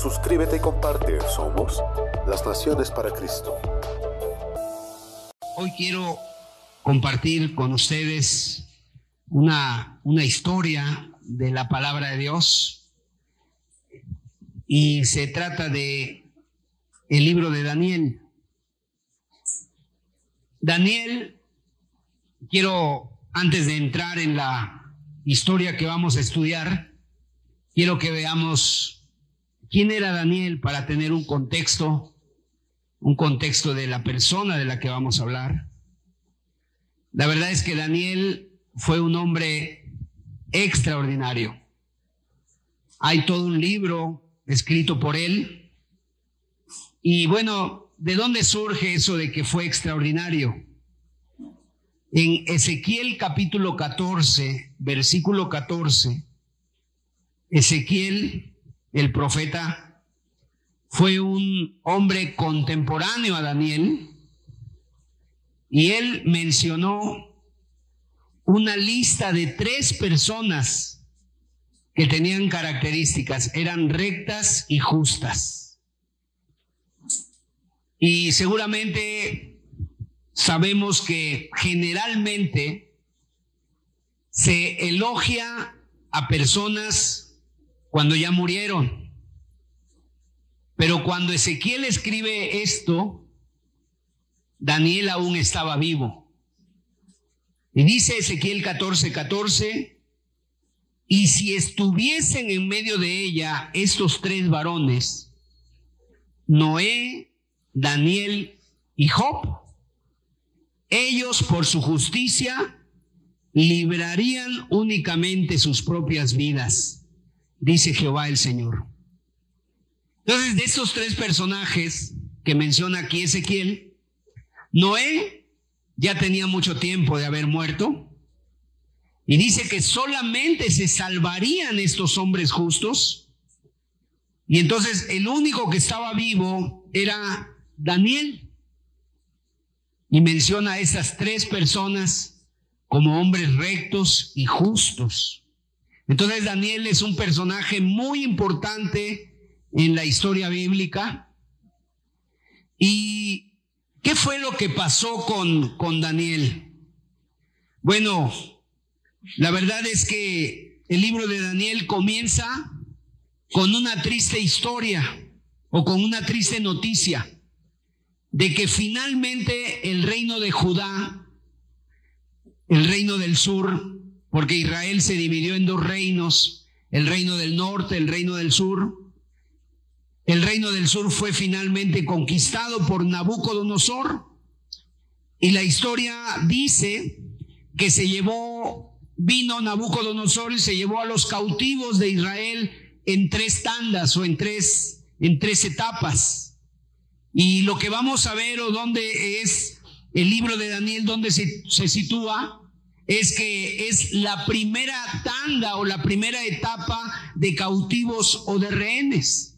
Suscríbete y comparte. Somos las Naciones para Cristo. Hoy quiero compartir con ustedes una, una historia de la palabra de Dios y se trata de el libro de Daniel. Daniel, quiero antes de entrar en la historia que vamos a estudiar, quiero que veamos quién era Daniel para tener un contexto, un contexto de la persona de la que vamos a hablar. La verdad es que Daniel fue un hombre extraordinario. Hay todo un libro escrito por él. Y bueno, ¿de dónde surge eso de que fue extraordinario? En Ezequiel capítulo 14, versículo 14, Ezequiel el profeta, fue un hombre contemporáneo a Daniel y él mencionó una lista de tres personas que tenían características, eran rectas y justas. Y seguramente sabemos que generalmente se elogia a personas cuando ya murieron. Pero cuando Ezequiel escribe esto, Daniel aún estaba vivo. Y dice Ezequiel 14, 14, y si estuviesen en medio de ella estos tres varones, Noé, Daniel y Job, ellos por su justicia librarían únicamente sus propias vidas dice Jehová el Señor. Entonces, de estos tres personajes que menciona aquí Ezequiel, Noé ya tenía mucho tiempo de haber muerto y dice que solamente se salvarían estos hombres justos. Y entonces el único que estaba vivo era Daniel. Y menciona a estas tres personas como hombres rectos y justos. Entonces Daniel es un personaje muy importante en la historia bíblica. ¿Y qué fue lo que pasó con, con Daniel? Bueno, la verdad es que el libro de Daniel comienza con una triste historia o con una triste noticia de que finalmente el reino de Judá, el reino del sur, porque Israel se dividió en dos reinos, el reino del norte, el reino del sur. El reino del sur fue finalmente conquistado por Nabucodonosor y la historia dice que se llevó, vino Nabucodonosor y se llevó a los cautivos de Israel en tres tandas o en tres, en tres etapas. Y lo que vamos a ver o dónde es el libro de Daniel, donde se, se sitúa, es que es la primera tanda o la primera etapa de cautivos o de rehenes.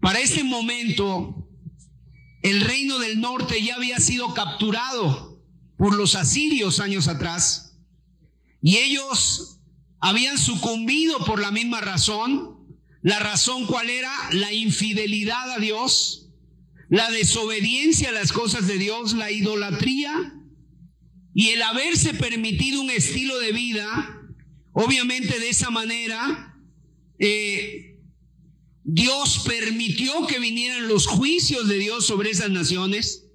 Para este momento, el reino del norte ya había sido capturado por los asirios años atrás y ellos habían sucumbido por la misma razón. La razón cuál era? La infidelidad a Dios, la desobediencia a las cosas de Dios, la idolatría y el haberse permitido un estilo de vida, obviamente de esa manera, eh, Dios permitió que vinieran los juicios de Dios sobre esas naciones.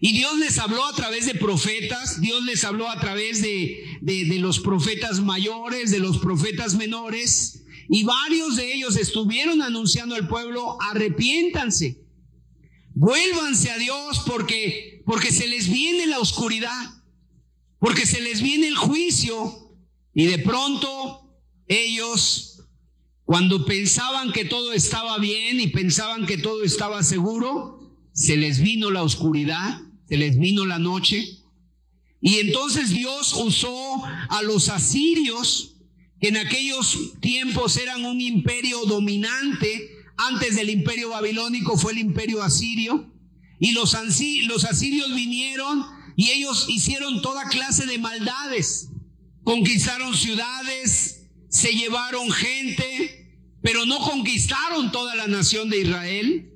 Y Dios les habló a través de profetas, Dios les habló a través de, de, de, los profetas mayores, de los profetas menores, y varios de ellos estuvieron anunciando al pueblo, arrepiéntanse, vuélvanse a Dios porque, porque se les viene la oscuridad porque se les viene el juicio y de pronto ellos cuando pensaban que todo estaba bien y pensaban que todo estaba seguro, se les vino la oscuridad, se les vino la noche. Y entonces Dios usó a los asirios, que en aquellos tiempos eran un imperio dominante, antes del imperio babilónico fue el imperio asirio, y los, asirios vinieron y ellos hicieron toda clase de maldades, conquistaron ciudades, se llevaron gente, pero no conquistaron toda la nación de Israel.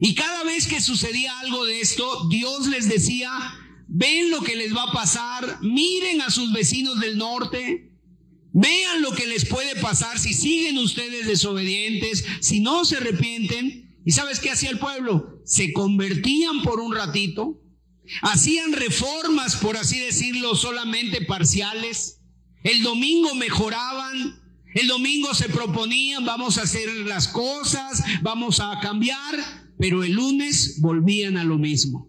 Y cada vez que sucedía algo de esto, Dios les decía, ven lo que les va a pasar, miren a sus vecinos del norte, vean lo que les puede pasar si siguen ustedes desobedientes, si no se arrepienten. ¿Y sabes qué hacía el pueblo? Se convertían por un ratito, hacían reformas, por así decirlo, solamente parciales el domingo mejoraban, el domingo se proponían, vamos a hacer las cosas, vamos a cambiar, pero el lunes volvían a lo mismo.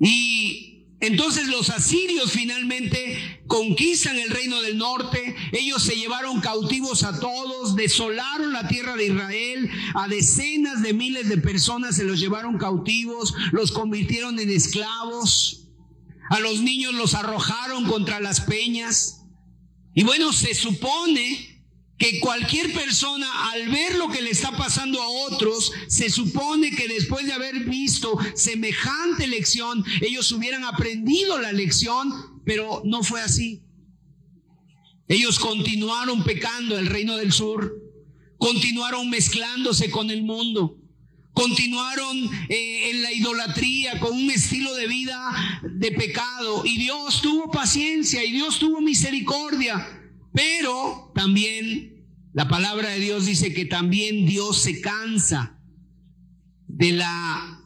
Y entonces los asirios finalmente conquistan el reino del norte, ellos se llevaron cautivos a todos, desolaron la tierra de Israel, a decenas de miles de personas se los llevaron cautivos, los convirtieron en esclavos, a los niños los arrojaron contra las peñas. Y bueno, se supone que cualquier persona al ver lo que le está pasando a otros, se supone que después de haber visto semejante lección, ellos hubieran aprendido la lección, pero no fue así. Ellos continuaron pecando el reino del sur, continuaron mezclándose con el mundo, continuaron eh, en la idolatría con un estilo de vida de pecado y Dios tuvo paciencia y Dios tuvo misericordia, pero también la palabra de Dios dice que también Dios se cansa de la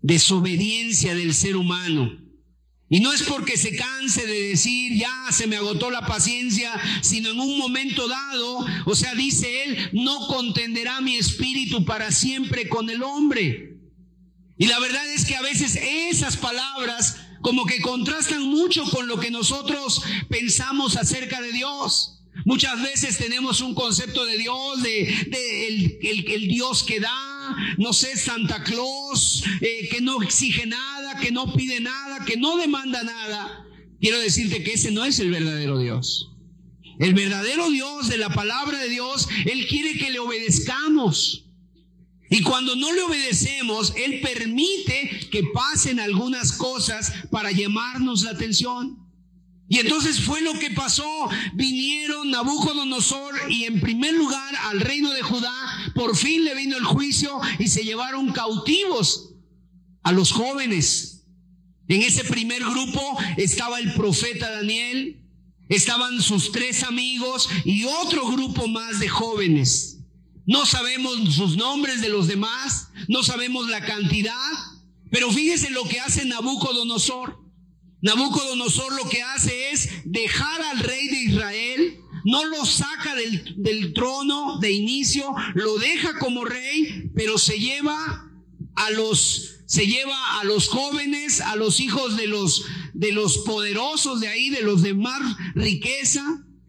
desobediencia del ser humano. Y no es porque se canse de decir, ya se me agotó la paciencia, sino en un momento dado, o sea, dice él, no contenderá mi espíritu para siempre con el hombre. Y la verdad es que a veces esas palabras como que contrastan mucho con lo que nosotros pensamos acerca de Dios. Muchas veces tenemos un concepto de Dios, de, el, Dios que da, no sé, Santa Claus, eh, que no exige nada, que no pide nada, que no demanda nada. Quiero decirte que ese no es el verdadero Dios. El verdadero Dios de la palabra de Dios, Él quiere que le obedezcamos. Y cuando no le obedecemos, Él permite que pasen algunas cosas para llamarnos la atención. Y entonces fue lo que pasó. Vinieron Nabucodonosor y en primer lugar al reino de Judá, por fin le vino el juicio y se llevaron cautivos a los jóvenes. En ese primer grupo estaba el profeta Daniel, estaban sus tres amigos y otro grupo más de jóvenes. No sabemos sus nombres de los demás, no sabemos la cantidad, pero fíjese lo que hace Nabucodonosor. Nabucodonosor lo que hace es dejar al rey de Israel, no lo saca del, trono de inicio, lo deja como rey, pero se lleva a los se lleva a los jóvenes, a los hijos de los de los poderosos de ahí, de los de más riqueza,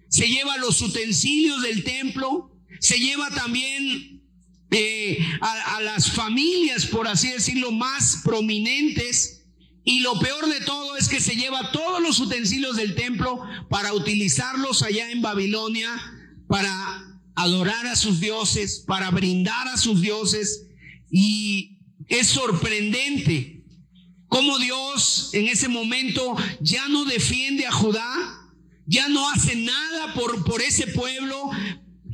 se lleva los utensilios del templo, se lleva también eh, a, a las familias, por así decirlo, más prominentes y lo peor de todo es que se lleva todos los utensilios del templo para utilizarlos allá en Babilonia, para adorar a sus dioses, para brindar a sus dioses. Y es sorprendente cómo Dios en ese momento ya no defiende a Judá, ya no hace nada por, por ese pueblo,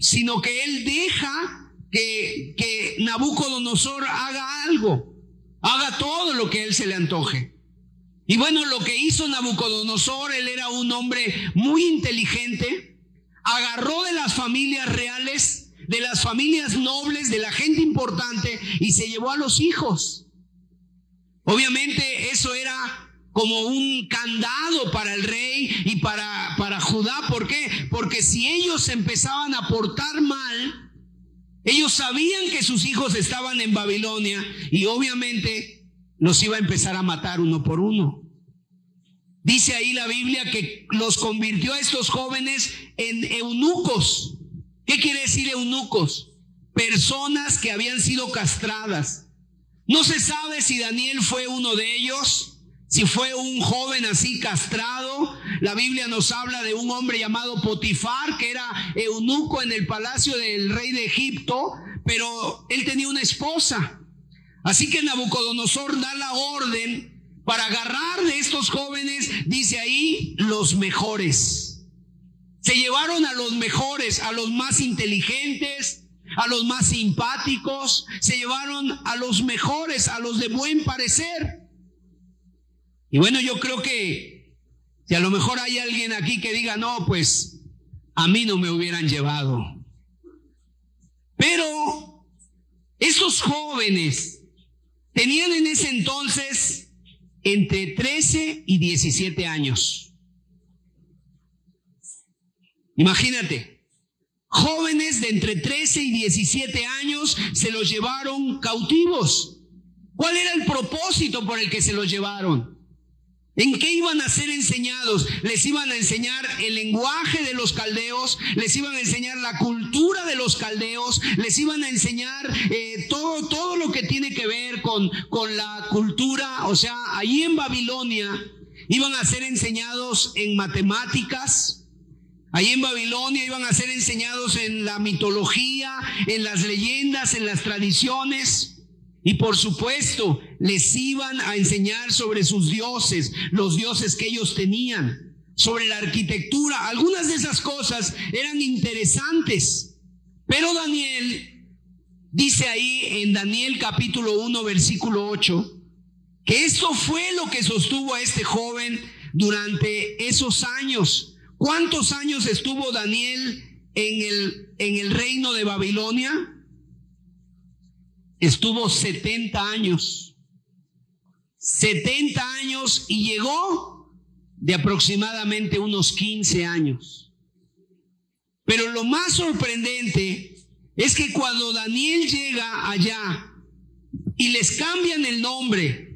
sino que Él deja que, que Nabucodonosor haga algo, haga todo lo que Él se le antoje. Y bueno, lo que hizo Nabucodonosor, él era un hombre muy inteligente, agarró de las familias reales, de las familias nobles, de la gente importante y se llevó a los hijos. Obviamente eso era como un candado para el rey y para, para Judá. ¿Por qué? Porque si ellos empezaban a portar mal, ellos sabían que sus hijos estaban en Babilonia y obviamente los iba a empezar a matar uno por uno. Dice ahí la Biblia que los convirtió a estos jóvenes en eunucos. ¿Qué quiere decir eunucos? Personas que habían sido castradas. No se sabe si Daniel fue uno de ellos, si fue un joven así castrado. La Biblia nos habla de un hombre llamado Potifar, que era eunuco en el palacio del rey de Egipto, pero él tenía una esposa. Así que Nabucodonosor da la orden para agarrar de estos jóvenes, dice ahí, los mejores. Se llevaron a los mejores, a los más inteligentes, a los más simpáticos, se llevaron a los mejores, a los de buen parecer. Y bueno, yo creo que si a lo mejor hay alguien aquí que diga, no, pues a mí no me hubieran llevado. Pero esos jóvenes tenían en ese entonces entre 13 y 17 años. Imagínate, jóvenes de entre 13 y 17 años se los llevaron cautivos. ¿Cuál era el propósito por el que se los llevaron? ¿En qué iban a ser enseñados? Les iban a enseñar el lenguaje de los caldeos, les iban a enseñar la cultura de los caldeos, les iban a enseñar eh, todo, todo lo que tiene que ver con, con la cultura. O sea, allí en Babilonia iban a ser enseñados en matemáticas, Allí en Babilonia iban a ser enseñados en la mitología, en las leyendas, en las tradiciones. Y por supuesto, les iban a enseñar sobre sus dioses, los dioses que ellos tenían, sobre la arquitectura. Algunas de esas cosas eran interesantes. Pero Daniel dice ahí en Daniel capítulo 1, versículo 8, que esto fue lo que sostuvo a este joven durante esos años. ¿Cuántos años estuvo Daniel en el, en el reino de Babilonia? Estuvo 70 años. 70 años y llegó de aproximadamente unos 15 años. Pero lo más sorprendente es que cuando Daniel llega allá y les cambian el nombre,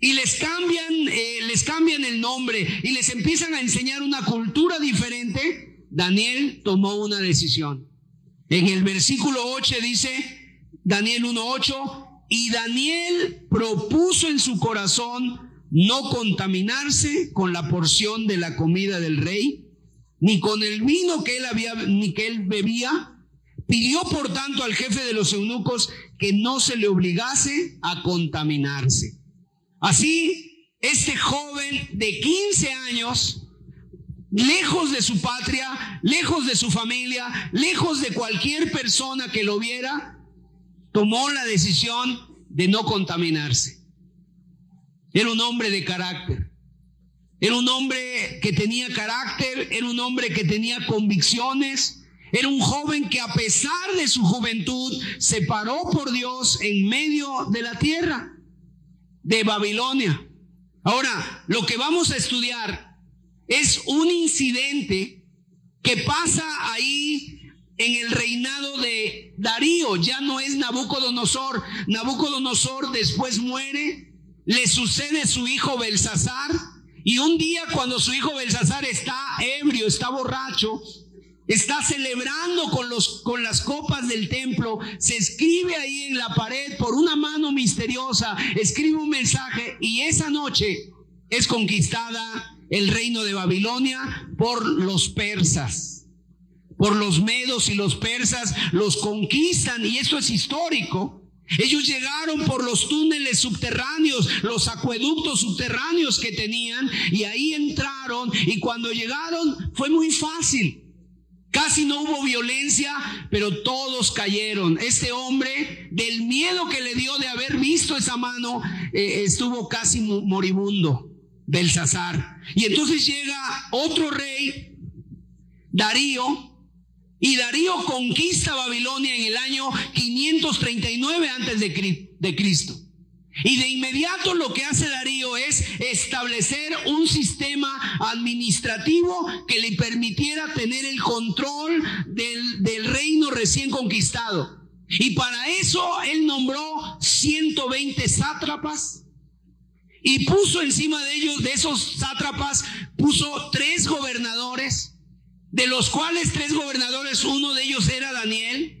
y les cambian, eh, les cambian el nombre y les empiezan a enseñar una cultura diferente, Daniel tomó una decisión. En el versículo 8 dice, Daniel 1.8, y Daniel propuso en su corazón no contaminarse con la porción de la comida del rey, ni con el vino que él había, ni que él bebía. Pidió por tanto al jefe de los eunucos que no se le obligase a contaminarse. Así, este joven de 15 años, lejos de su patria, lejos de su familia, lejos de cualquier persona que lo viera, tomó la decisión de no contaminarse. Era un hombre de carácter. Era un hombre que tenía carácter, era un hombre que tenía convicciones, era un joven que a pesar de su juventud se paró por Dios en medio de la tierra de Babilonia. Ahora, lo que vamos a estudiar es un incidente que pasa ahí en el reinado de Darío, ya no es Nabucodonosor. Nabucodonosor después muere, le sucede su hijo Belsasar, y un día cuando su hijo Belsasar está ebrio, está borracho, está celebrando con, los, con las copas del templo, se escribe ahí en la pared por una mano misteriosa, escribe un mensaje y esa noche es conquistada el reino de Babilonia por los persas por los medos y los persas, los conquistan y esto es histórico. Ellos llegaron por los túneles subterráneos, los acueductos subterráneos que tenían y ahí entraron y cuando llegaron fue muy fácil. Casi no hubo violencia, pero todos cayeron. Este hombre, del miedo que le dio de haber visto esa mano, eh, estuvo casi moribundo, Belsasar. Y entonces llega otro rey, Darío, y Darío conquista Babilonia en el año 539 antes de Cristo. Y de inmediato lo que hace Darío es establecer un sistema administrativo que le permitiera tener el control del, del reino recién conquistado. Y para eso él nombró 120 sátrapas y puso encima de ellos, de esos sátrapas, puso tres gobernadores de los cuales tres gobernadores, uno de ellos era Daniel.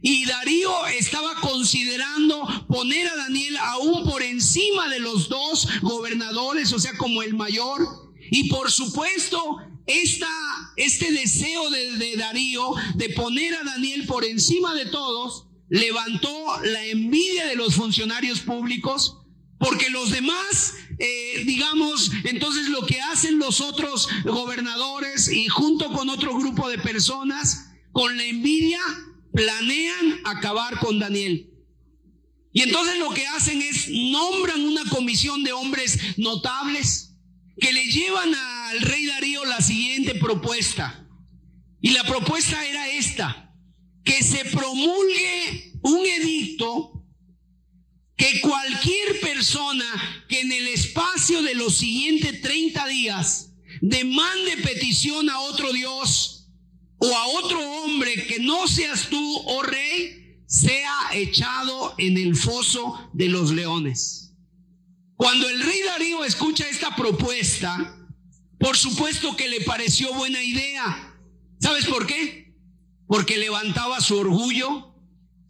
Y Darío estaba considerando poner a Daniel aún por encima de los dos gobernadores, o sea, como el mayor. Y por supuesto, esta, este deseo de, de Darío de poner a Daniel por encima de todos levantó la envidia de los funcionarios públicos, porque los demás, eh, digamos, entonces lo que hacen los otros gobernadores y junto con otro grupo de personas, con la envidia, planean acabar con Daniel. Y entonces lo que hacen es nombran una comisión de hombres notables que le llevan al rey Darío la siguiente propuesta. Y la propuesta era esta que se promulgue un edicto que cualquier persona que en el espacio de los siguientes 30 días demande petición a otro Dios o a otro hombre que no seas tú, oh rey, sea echado en el foso de los leones. Cuando el rey Darío escucha esta propuesta, por supuesto que le pareció buena idea. ¿Sabes por qué? porque levantaba su orgullo,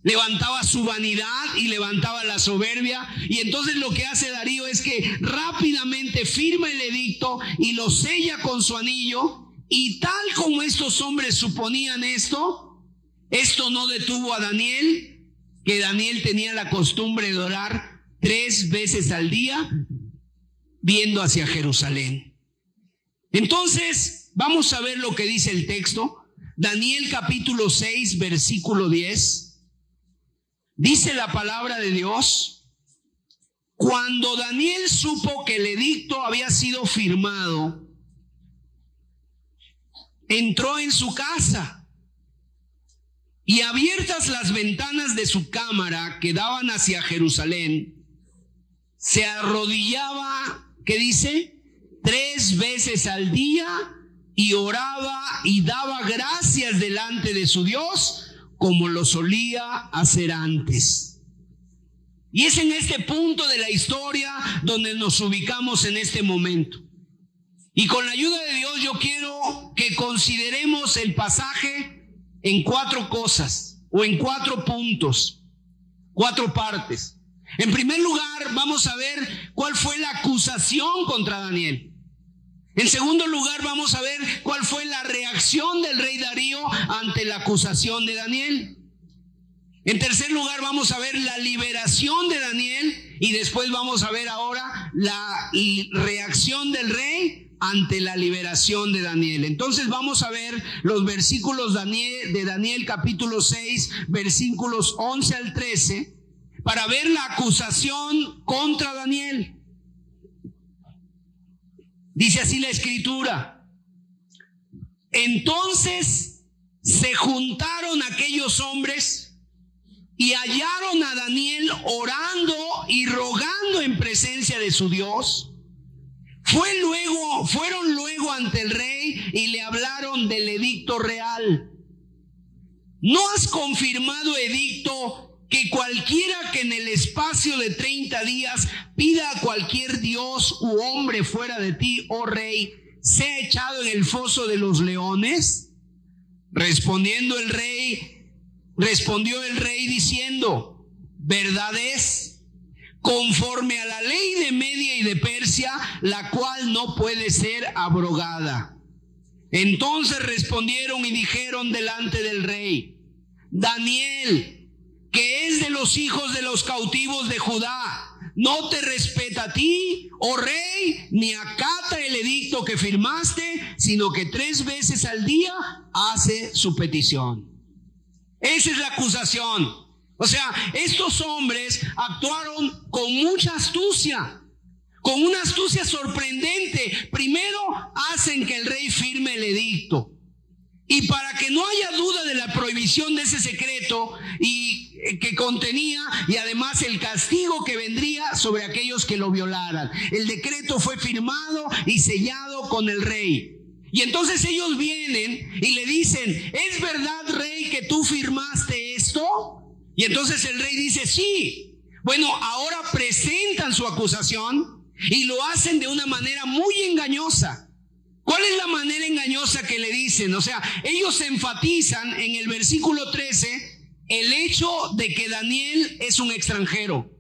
levantaba su vanidad y levantaba la soberbia. Y entonces lo que hace Darío es que rápidamente firma el edicto y lo sella con su anillo. Y tal como estos hombres suponían esto, esto no detuvo a Daniel, que Daniel tenía la costumbre de orar tres veces al día, viendo hacia Jerusalén. Entonces, vamos a ver lo que dice el texto. Daniel capítulo 6, versículo 10. Dice la palabra de Dios, cuando Daniel supo que el edicto había sido firmado, entró en su casa y abiertas las ventanas de su cámara que daban hacia Jerusalén, se arrodillaba, ¿qué dice? Tres veces al día y oraba y daba gracias delante de su Dios como lo solía hacer antes. Y es en este punto de la historia donde nos ubicamos en este momento. Y con la ayuda de Dios yo quiero que consideremos el pasaje en cuatro cosas o en cuatro puntos, cuatro partes. En primer lugar, vamos a ver cuál fue la acusación contra Daniel. En segundo lugar, vamos a ver cuál fue la reacción del rey Darío ante la acusación de Daniel. En tercer lugar, vamos a ver la liberación de Daniel y después vamos a ver ahora la reacción del rey ante la liberación de Daniel. Entonces vamos a ver los versículos de Daniel capítulo 6, versículos 11 al 13, para ver la acusación contra Daniel. Dice así la escritura. Entonces se juntaron aquellos hombres y hallaron a Daniel orando y rogando en presencia de su Dios. Fue luego, fueron luego ante el rey y le hablaron del edicto real. ¿No has confirmado edicto que cualquiera que en el espacio de 30 días pida a cualquier dios u hombre fuera de ti, oh rey, sea echado en el foso de los leones? Respondiendo el rey, respondió el rey diciendo, verdad es, conforme a la ley de Media y de Persia, la cual no puede ser abrogada. Entonces respondieron y dijeron delante del rey, Daniel, que es de los hijos de los cautivos de Judá, no te respeta a ti, oh rey, ni acata el edicto que firmaste, sino que tres veces al día hace su petición. Esa es la acusación. O sea, estos hombres actuaron con mucha astucia, con una astucia sorprendente. Primero hacen que el rey firme el edicto. Y para que no haya duda de la prohibición de ese secreto y eh, que contenía y además el castigo que vendría sobre aquellos que lo violaran. El decreto fue firmado y sellado con el rey. Y entonces ellos vienen y le dicen, ¿es verdad, rey, que tú firmaste esto? Y entonces el rey dice, sí. Bueno, ahora presentan su acusación y lo hacen de una manera muy engañosa. ¿Cuál es la manera engañosa que le dicen? O sea, ellos enfatizan en el versículo 13 el hecho de que Daniel es un extranjero.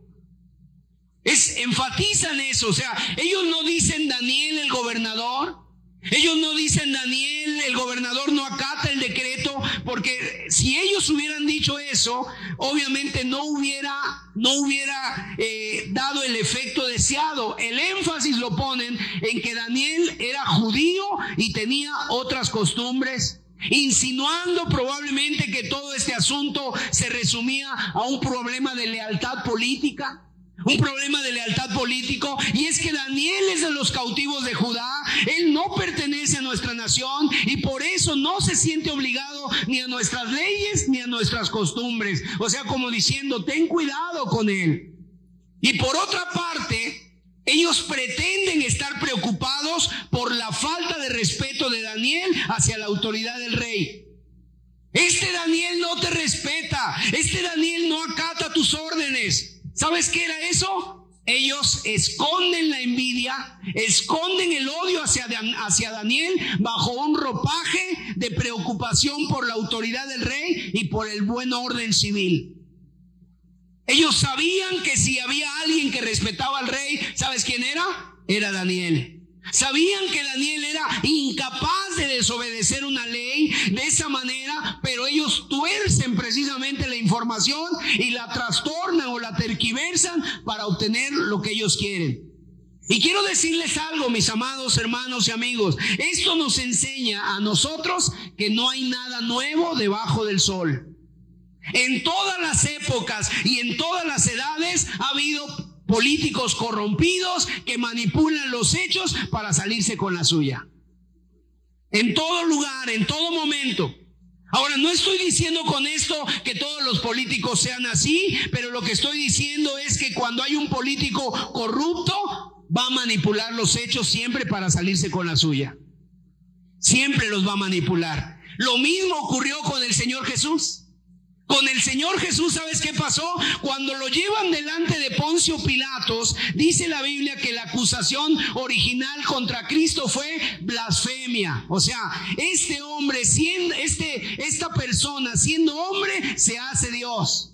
Es, enfatizan eso, o sea, ellos no dicen Daniel el gobernador, ellos no dicen Daniel, el gobernador no acata el decreto, porque si ellos hubieran dicho eso, obviamente no hubiera, no hubiera eh, dado el efecto deseado. El énfasis lo ponen en que Daniel era judío y tenía otras costumbres, insinuando probablemente que todo este asunto se resumía a un problema de lealtad política un problema de lealtad político y es que Daniel es de los cautivos de Judá, él no pertenece a nuestra nación y por eso no se siente obligado ni a nuestras leyes ni a nuestras costumbres. O sea, como diciendo, ten cuidado con él. Y por otra parte, ellos pretenden estar preocupados por la falta de respeto de Daniel hacia la autoridad del rey. Este Daniel no te respeta, este Daniel no acata tus órdenes. ¿Sabes qué era eso? Ellos esconden la envidia, esconden el odio hacia, hacia Daniel bajo un ropaje de preocupación por la autoridad del rey y por el buen orden civil. Ellos sabían que si había alguien que respetaba al rey, ¿sabes quién era? Era Daniel. Sabían que Daniel era incapaz de desobedecer una ley de esa manera, pero ellos tuercen precisamente la información y la trastornan o la terquiversan para obtener lo que ellos quieren. Y quiero decirles algo, mis amados hermanos y amigos. Esto nos enseña a nosotros que no hay nada nuevo debajo del sol. En todas las épocas y en todas las edades ha habido políticos corrompidos que manipulan los hechos para salirse con la suya. En todo lugar, en todo momento. Ahora, no estoy diciendo con esto que todos los políticos sean así, pero lo que estoy diciendo es que cuando hay un político corrupto, va a manipular los hechos siempre para salirse con la suya. Siempre los va a manipular. Lo mismo ocurrió con el Señor Jesús. Con el Señor Jesús, ¿sabes qué pasó? Cuando lo llevan delante de Poncio Pilatos, dice la Biblia que la acusación original contra Cristo fue blasfemia. O sea, este hombre, siendo, este, esta persona, siendo hombre, se hace Dios.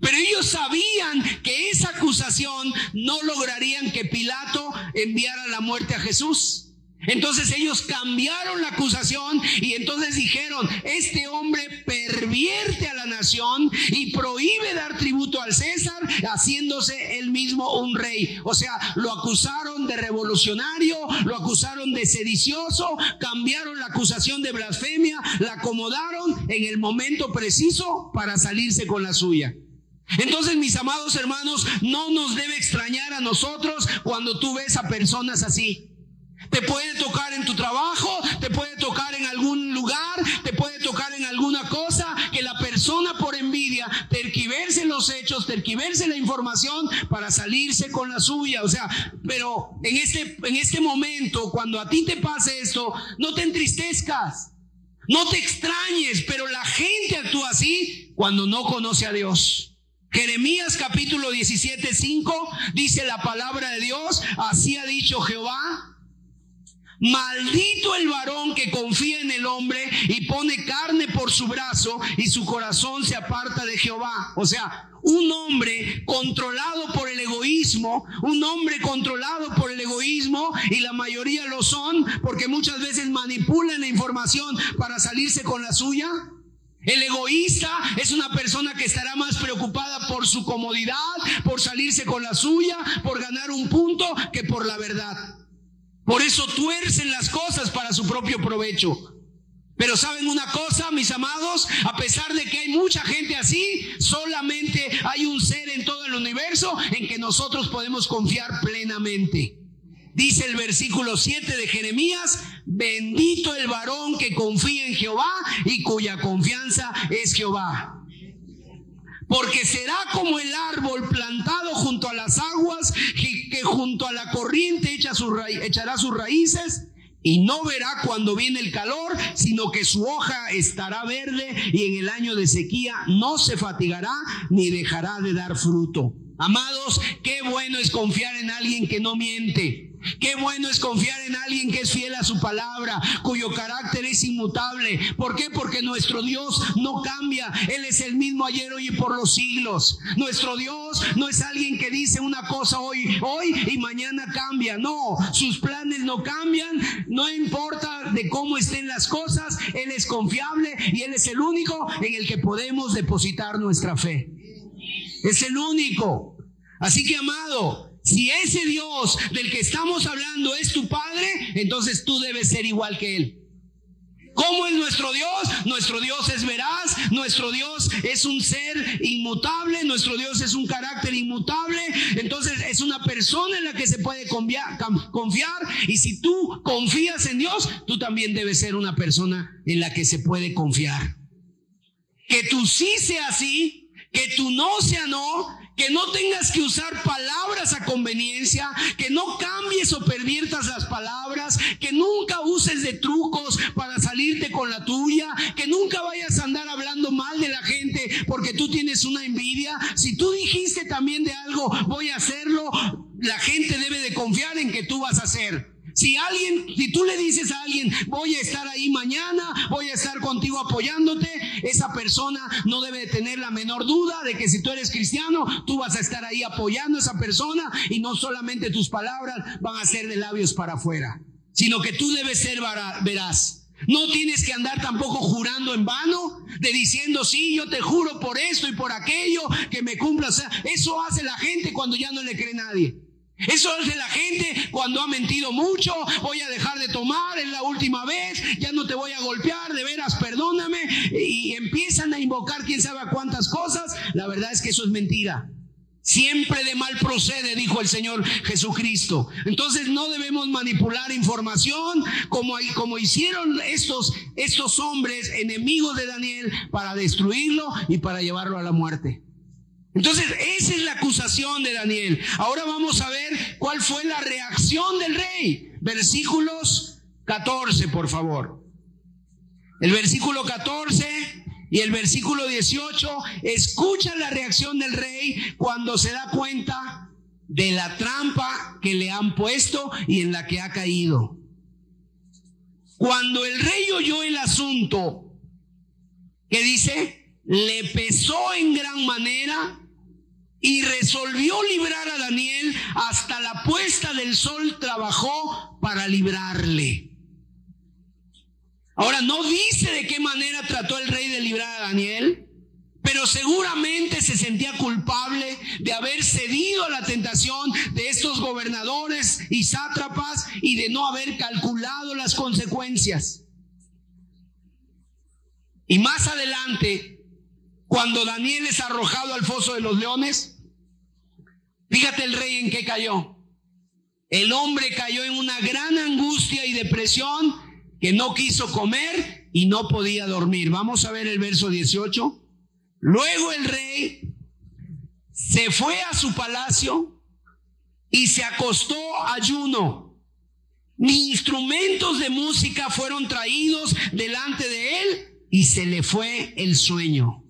Pero ellos sabían que esa acusación no lograrían que Pilato enviara la muerte a Jesús. Entonces ellos cambiaron la acusación y entonces dijeron, este hombre pervierte a la nación y prohíbe dar tributo al César, haciéndose él mismo un rey. O sea, lo acusaron de revolucionario, lo acusaron de sedicioso, cambiaron la acusación de blasfemia, la acomodaron en el momento preciso para salirse con la suya. Entonces, mis amados hermanos, no nos debe extrañar a nosotros cuando tú ves a personas así. Te puede tocar en tu trabajo, te puede tocar en algún lugar, te puede tocar en alguna cosa que la persona por envidia terquiverse los hechos, terquiverse la información para salirse con la suya. O sea, pero en este, en este momento, cuando a ti te pase esto, no te entristezcas. No te extrañes, pero la gente actúa así cuando no conoce a Dios. Jeremías capítulo 17, 5 dice la palabra de Dios, así ha dicho Jehová, Maldito el varón que confía en el hombre y pone carne por su brazo y su corazón se aparta de Jehová. O sea, un hombre controlado por el egoísmo, un hombre controlado por el egoísmo y la mayoría lo son porque muchas veces manipulan la información para salirse con la suya. El egoísta es una persona que estará más preocupada por su comodidad, por salirse con la suya, por ganar un punto, que por la verdad. Por eso tuercen las cosas para su propio provecho. Pero saben una cosa, mis amados, a pesar de que hay mucha gente así, solamente hay un ser en todo el universo en que nosotros podemos confiar plenamente. Dice el versículo 7 de Jeremías, bendito el varón que confía en Jehová y cuya confianza es Jehová porque será como el árbol plantado junto a las aguas, que, junto a la corriente echa echará sus raíces y no verá cuando viene el calor, sino que su hoja estará verde y en el año de sequía no se fatigará ni dejará de dar fruto. Amados, qué bueno es confiar en alguien que no miente. Qué bueno es confiar en alguien que es fiel a su palabra, cuyo carácter es inmutable. ¿Por qué? Porque nuestro Dios no cambia. Él es el mismo ayer, hoy y por los siglos. Nuestro Dios no es alguien que dice una cosa hoy, hoy y mañana cambia. No, sus planes no cambian. No importa de cómo estén las cosas. Él es confiable y Él es el único en el que podemos depositar nuestra fe. Es el único. Así que, amado, si ese Dios del que estamos hablando es tu Padre, entonces tú debes ser igual que Él. ¿Cómo es nuestro Dios? Nuestro Dios es veraz, nuestro Dios es un ser inmutable, nuestro Dios es un carácter inmutable, entonces es una persona en la que se puede confiar, y si tú confías en Dios, tú también debes ser una persona en la que se puede confiar. Que tú sí sea así, que tú no sea no, que no tengas que usar palabras a conveniencia, que no cambies o perviertas las palabras, que nunca uses de trucos para salirte con la tuya, que nunca vayas a andar hablando mal de la gente porque tú tienes una envidia. Si tú dijiste también de algo, voy a hacerlo, la gente debe de confiar en que tú vas a hacer. Si alguien, si tú le dices a alguien, voy a estar ahí mañana, voy a estar contigo apoyándote, esa persona no debe tener la menor duda de que si tú eres cristiano, tú vas a estar ahí apoyando a esa persona y no solamente tus palabras van a ser de labios para afuera, sino que tú debes ser veraz. No tienes que andar tampoco jurando en vano, de diciendo, sí, yo te juro por esto y por aquello, que me cumpla. eso hace la gente cuando ya no le cree nadie. Eso es de la gente cuando ha mentido mucho, voy a dejar de tomar, es la última vez, ya no te voy a golpear, de veras, perdóname, y empiezan a invocar quién sabe cuántas cosas. La verdad es que eso es mentira. Siempre de mal procede, dijo el Señor Jesucristo. Entonces no debemos manipular información como, como hicieron estos, estos hombres enemigos de Daniel para destruirlo y para llevarlo a la muerte. Entonces, esa es la acusación de Daniel. Ahora vamos a ver cuál fue la reacción del rey. Versículos 14, por favor. El versículo 14 y el versículo 18 escucha la reacción del rey cuando se da cuenta de la trampa que le han puesto y en la que ha caído. Cuando el rey oyó el asunto, ¿qué dice? Le pesó en gran manera y resolvió librar a Daniel hasta la puesta del sol trabajó para librarle. Ahora no dice de qué manera trató el rey de librar a Daniel, pero seguramente se sentía culpable de haber cedido a la tentación de estos gobernadores y sátrapas y de no haber calculado las consecuencias. Y más adelante cuando Daniel es arrojado al foso de los leones, fíjate el rey en qué cayó. El hombre cayó en una gran angustia y depresión que no quiso comer y no podía dormir. Vamos a ver el verso 18. Luego el rey se fue a su palacio y se acostó ayuno. Ni instrumentos de música fueron traídos delante de él y se le fue el sueño.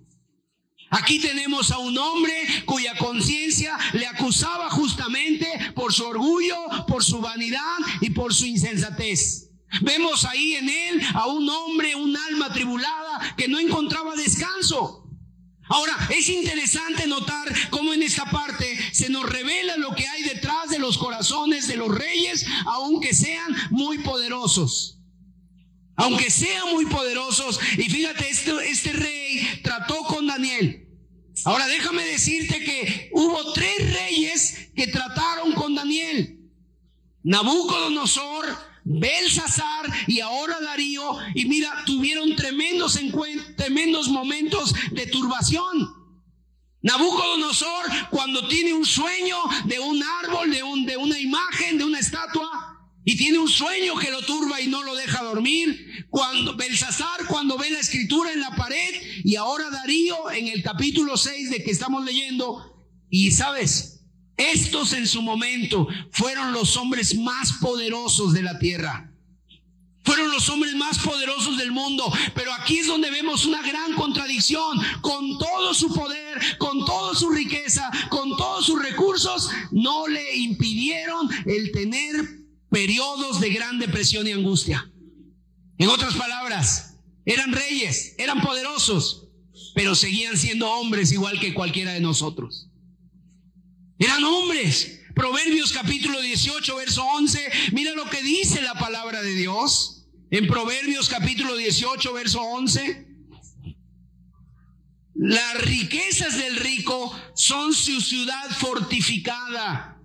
Aquí tenemos a un hombre cuya conciencia le acusaba justamente por su orgullo, por su vanidad y por su insensatez. Vemos ahí en él a un hombre, un alma tribulada que no encontraba descanso. Ahora, es interesante notar cómo en esta parte se nos revela lo que hay detrás de los corazones de los reyes, aunque sean muy poderosos. Aunque sean muy poderosos. Y fíjate, este, este rey trató Daniel. Ahora déjame decirte que hubo tres reyes que trataron con Daniel. Nabucodonosor, Belsasar y ahora Darío. Y mira, tuvieron tremendos, tremendos momentos de turbación. Nabucodonosor, cuando tiene un sueño de un árbol, de, un, de una imagen, de una estatua, y tiene un sueño que lo turba y no lo deja dormir. Cuando Belsasar, cuando ve la escritura en la pared, y ahora Darío en el capítulo 6 de que estamos leyendo, y sabes, estos en su momento fueron los hombres más poderosos de la tierra. Fueron los hombres más poderosos del mundo. Pero aquí es donde vemos una gran contradicción. Con todo su poder, con toda su riqueza, con todos sus recursos, no le impidieron el tener periodos de gran depresión y angustia. En otras palabras, eran reyes, eran poderosos, pero seguían siendo hombres igual que cualquiera de nosotros. Eran hombres. Proverbios capítulo 18, verso 11. Mira lo que dice la palabra de Dios. En Proverbios capítulo 18, verso 11. Las riquezas del rico son su ciudad fortificada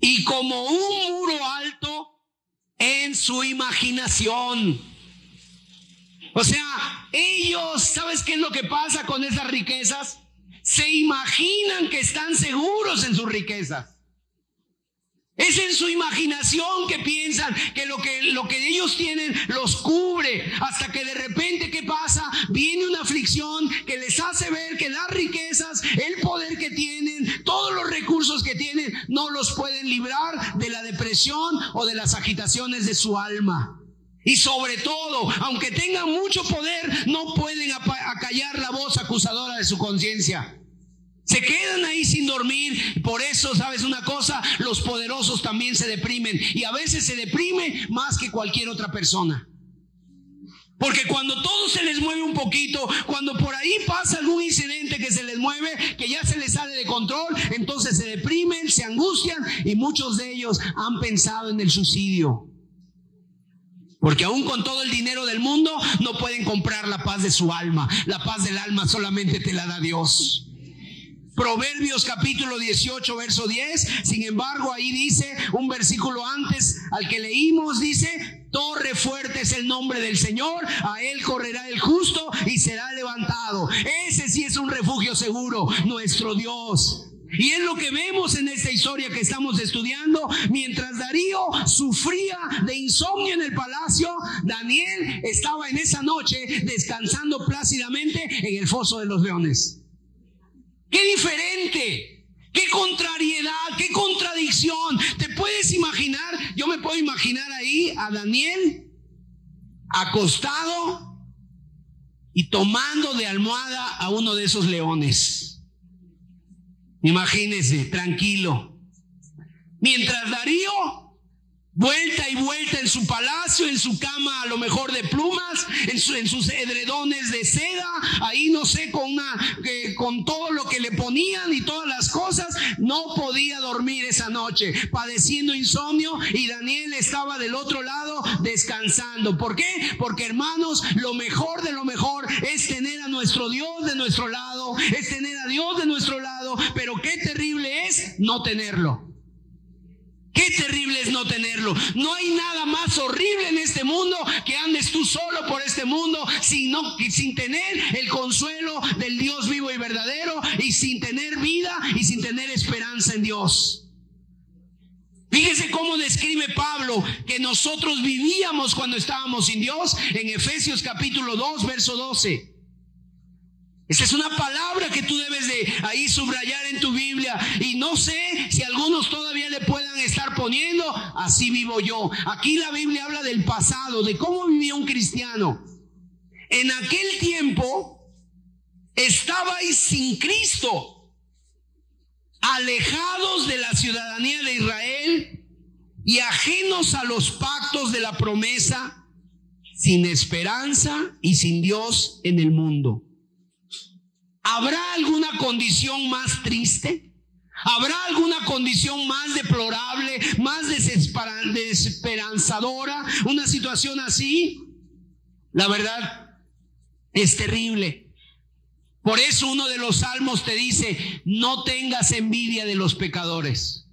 y como un muro alto en su imaginación. O sea, ellos, ¿sabes qué es lo que pasa con esas riquezas? Se imaginan que están seguros en sus riquezas. Es en su imaginación que piensan que lo que lo que ellos tienen los cubre hasta que de repente qué pasa? Viene una aflicción que les hace ver que las riquezas, el pueden librar de la depresión o de las agitaciones de su alma. Y sobre todo, aunque tengan mucho poder, no pueden acallar la voz acusadora de su conciencia. Se quedan ahí sin dormir. Por eso, ¿sabes una cosa? Los poderosos también se deprimen. Y a veces se deprime más que cualquier otra persona. Porque cuando todo se les mueve un poquito, cuando por ahí pasa algún incidente que se les mueve, que ya se les sale de control, entonces se deprimen, se angustian y muchos de ellos han pensado en el suicidio. Porque aún con todo el dinero del mundo no pueden comprar la paz de su alma. La paz del alma solamente te la da Dios. Proverbios capítulo 18, verso 10. Sin embargo, ahí dice un versículo antes al que leímos, dice, torre fuerte es el nombre del Señor, a él correrá el justo y será levantado. Ese sí es un refugio seguro, nuestro Dios. Y es lo que vemos en esta historia que estamos estudiando. Mientras Darío sufría de insomnio en el palacio, Daniel estaba en esa noche descansando plácidamente en el foso de los leones. Qué diferente, qué contrariedad, qué contradicción. ¿Te puedes imaginar? Yo me puedo imaginar ahí a Daniel acostado y tomando de almohada a uno de esos leones. Imagínese, tranquilo. Mientras Darío vuelta y vuelta en su palacio, en su cama a lo mejor de plumas, en, sus edredones de seda, ahí no sé, con, una, con todo lo que le ponían y todas las cosas, no podía dormir esa noche, padeciendo insomnio y Daniel estaba del otro lado descansando. ¿Por qué? Porque hermanos, lo mejor de lo mejor es tener a nuestro Dios de nuestro lado, es tener a Dios de nuestro lado, pero qué terrible es no tenerlo. Qué terrible es no tenerlo. No hay nada más horrible en este mundo que andes tú solo por este mundo sin, sin tener el consuelo del Dios vivo y verdadero y sin tener vida y sin tener esperanza en Dios. Fíjese cómo describe Pablo que nosotros vivíamos cuando estábamos sin Dios en Efesios capítulo 2, verso 12. Esa es una palabra que tú debes de ahí subrayar en tu Biblia. Y no sé si algunos todavía le estar poniendo, así vivo yo. Aquí la Biblia habla del pasado, de cómo vivía un cristiano. En aquel tiempo estabais sin Cristo, alejados de la ciudadanía de Israel y ajenos a los pactos de la promesa, sin esperanza y sin Dios en el mundo. ¿Habrá alguna condición más triste? ¿Habrá alguna condición más deplorable, más desesperanzadora? Una situación así. La verdad es terrible. Por eso uno de los salmos te dice, no tengas envidia de los pecadores.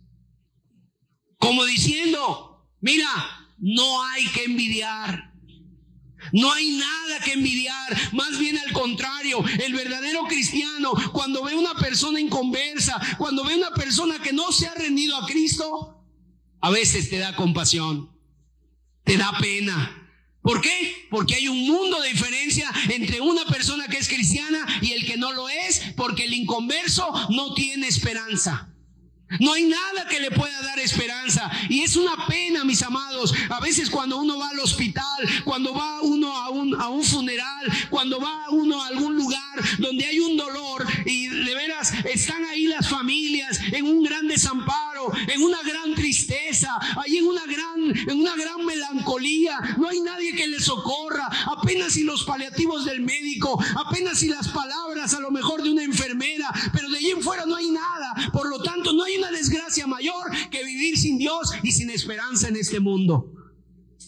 Como diciendo, mira, no hay que envidiar. No hay nada que envidiar, más bien al contrario, el verdadero cristiano cuando ve una persona inconversa, cuando ve una persona que no se ha rendido a Cristo, a veces te da compasión, te da pena. ¿Por qué? Porque hay un mundo de diferencia entre una persona que es cristiana y el que no lo es, porque el inconverso no tiene esperanza. No hay nada que le pueda dar esperanza. Y es una pena, mis amados. A veces cuando uno va al hospital, cuando va uno a un, a un funeral, cuando va uno a algún lugar donde hay un dolor y de veras están ahí las familias en un gran desamparo en una gran tristeza, ahí en una gran, en una gran melancolía. No hay nadie que le socorra, apenas si los paliativos del médico, apenas si las palabras a lo mejor de una enfermera, pero de allí en fuera no hay nada. Por lo tanto, no hay una desgracia mayor que vivir sin Dios y sin esperanza en este mundo.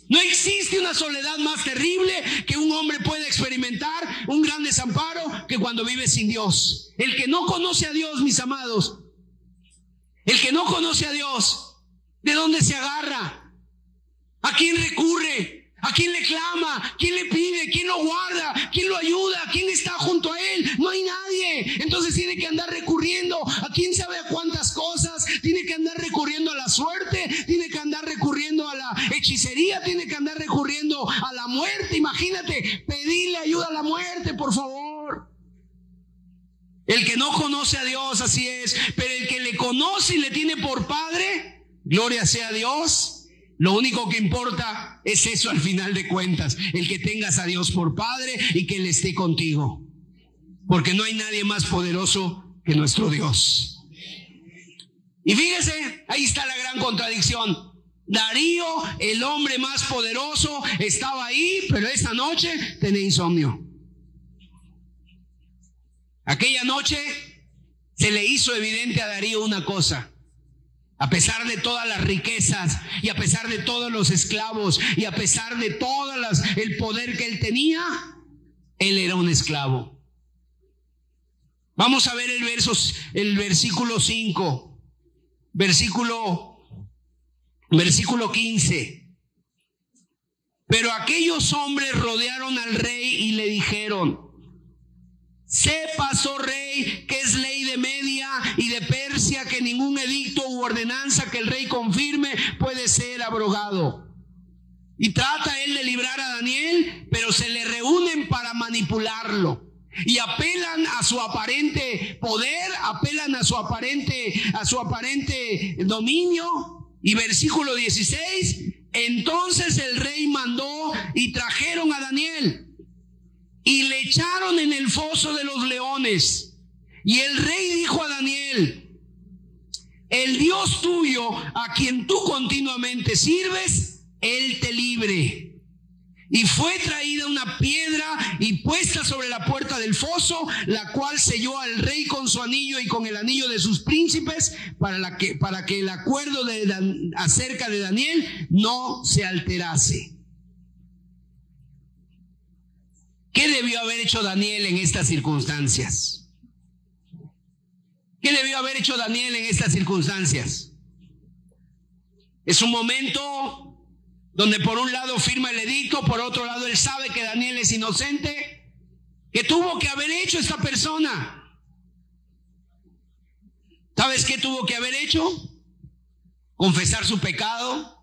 No existe una soledad más terrible que un hombre puede experimentar, un gran desamparo, que cuando vive sin Dios. El que no conoce a Dios, mis amados, el que no conoce a Dios, ¿de dónde se agarra? ¿A quién recurre? ¿A quién le clama? ¿Quién le pide? ¿Quién lo guarda? ¿Quién lo ayuda? ¿Quién está junto a él? No hay nadie. Entonces tiene que andar recurriendo a quién sabe a cuántas cosas. Tiene que andar recurriendo a la suerte. Tiene que andar recurriendo a la hechicería. Tiene que andar recurriendo a la muerte. Imagínate, pedirle ayuda a la muerte, por favor. El que no conoce a Dios, así es. Pero el que le conoce y le tiene por padre, gloria sea a Dios lo único que importa es eso al final de cuentas, el que tengas a Dios por Padre y que Él esté contigo. Porque no hay nadie más poderoso que nuestro Dios. Y fíjese, ahí está la gran contradicción. Darío, el hombre más poderoso, estaba ahí, pero esta noche tenía insomnio. Aquella noche se le hizo evidente a Darío una cosa. A pesar de todas las riquezas y a pesar de todos los esclavos y a pesar de todo el poder que él tenía, él era un esclavo. Vamos a ver el, verso, el versículo 5, versículo, versículo 15. Pero aquellos hombres rodearon al rey y le dijeron, Sepas, oh rey, que es ley de Media y de Persia que ningún edicto u ordenanza que el rey confirme puede ser abrogado. Y trata él de librar a Daniel, pero se le reúnen para manipularlo. Y apelan a su aparente poder, apelan a su aparente, a su aparente dominio. Y versículo 16, entonces el rey mandó y trajeron a Daniel y le echaron en el foso de los leones. Y el rey dijo a Daniel, el Dios tuyo a quien tú continuamente sirves, Él te libre. Y fue traída una piedra y puesta sobre la puerta del foso, la cual selló al rey con su anillo y con el anillo de sus príncipes, para, que, para que el acuerdo de, acerca de Daniel no se alterase. ¿Qué debió haber hecho Daniel en estas circunstancias? ¿Qué debió haber hecho Daniel en estas circunstancias? Es un momento donde por un lado firma el edicto, por otro lado él sabe que Daniel es inocente. ¿Qué tuvo que haber hecho esta persona? ¿Sabes qué tuvo que haber hecho? Confesar su pecado,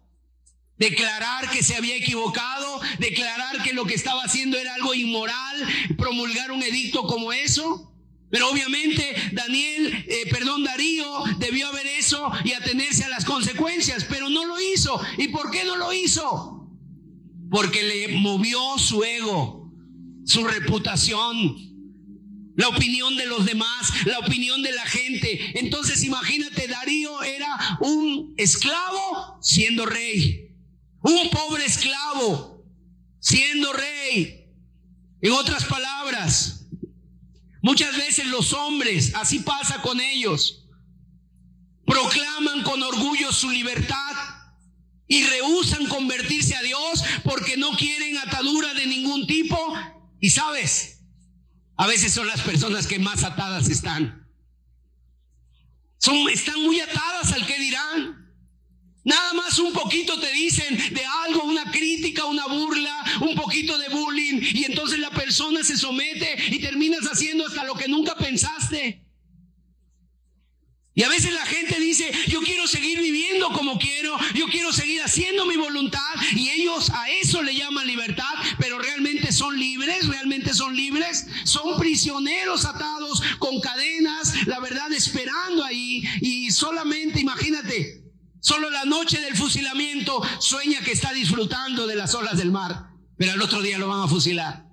declarar que se había equivocado, declarar que lo que estaba haciendo era algo inmoral, promulgar un edicto como eso. Pero obviamente Daniel, eh, perdón, Darío debió haber eso y atenerse a las consecuencias, pero no lo hizo. ¿Y por qué no lo hizo? Porque le movió su ego, su reputación, la opinión de los demás, la opinión de la gente. Entonces imagínate, Darío era un esclavo siendo rey. Un pobre esclavo siendo rey. En otras palabras, muchas veces los hombres, así pasa con ellos, proclaman con orgullo su libertad y rehusan convertirse a Dios porque no quieren atadura de ningún tipo. Y sabes, a veces son las personas que más atadas están. Son, están muy atadas al que dirán. Nada más un poquito te dicen de algo, una crítica, una burla, un poquito de bullying y entonces la persona se somete y terminas haciendo hasta lo que nunca pensaste. Y a veces la gente dice, yo quiero seguir viviendo como quiero, yo quiero seguir haciendo mi voluntad y ellos a eso le llaman libertad, pero realmente son libres, realmente son libres, son prisioneros atados con cadenas, la verdad esperando ahí y solamente imagínate, Solo la noche del fusilamiento sueña que está disfrutando de las olas del mar, pero al otro día lo van a fusilar.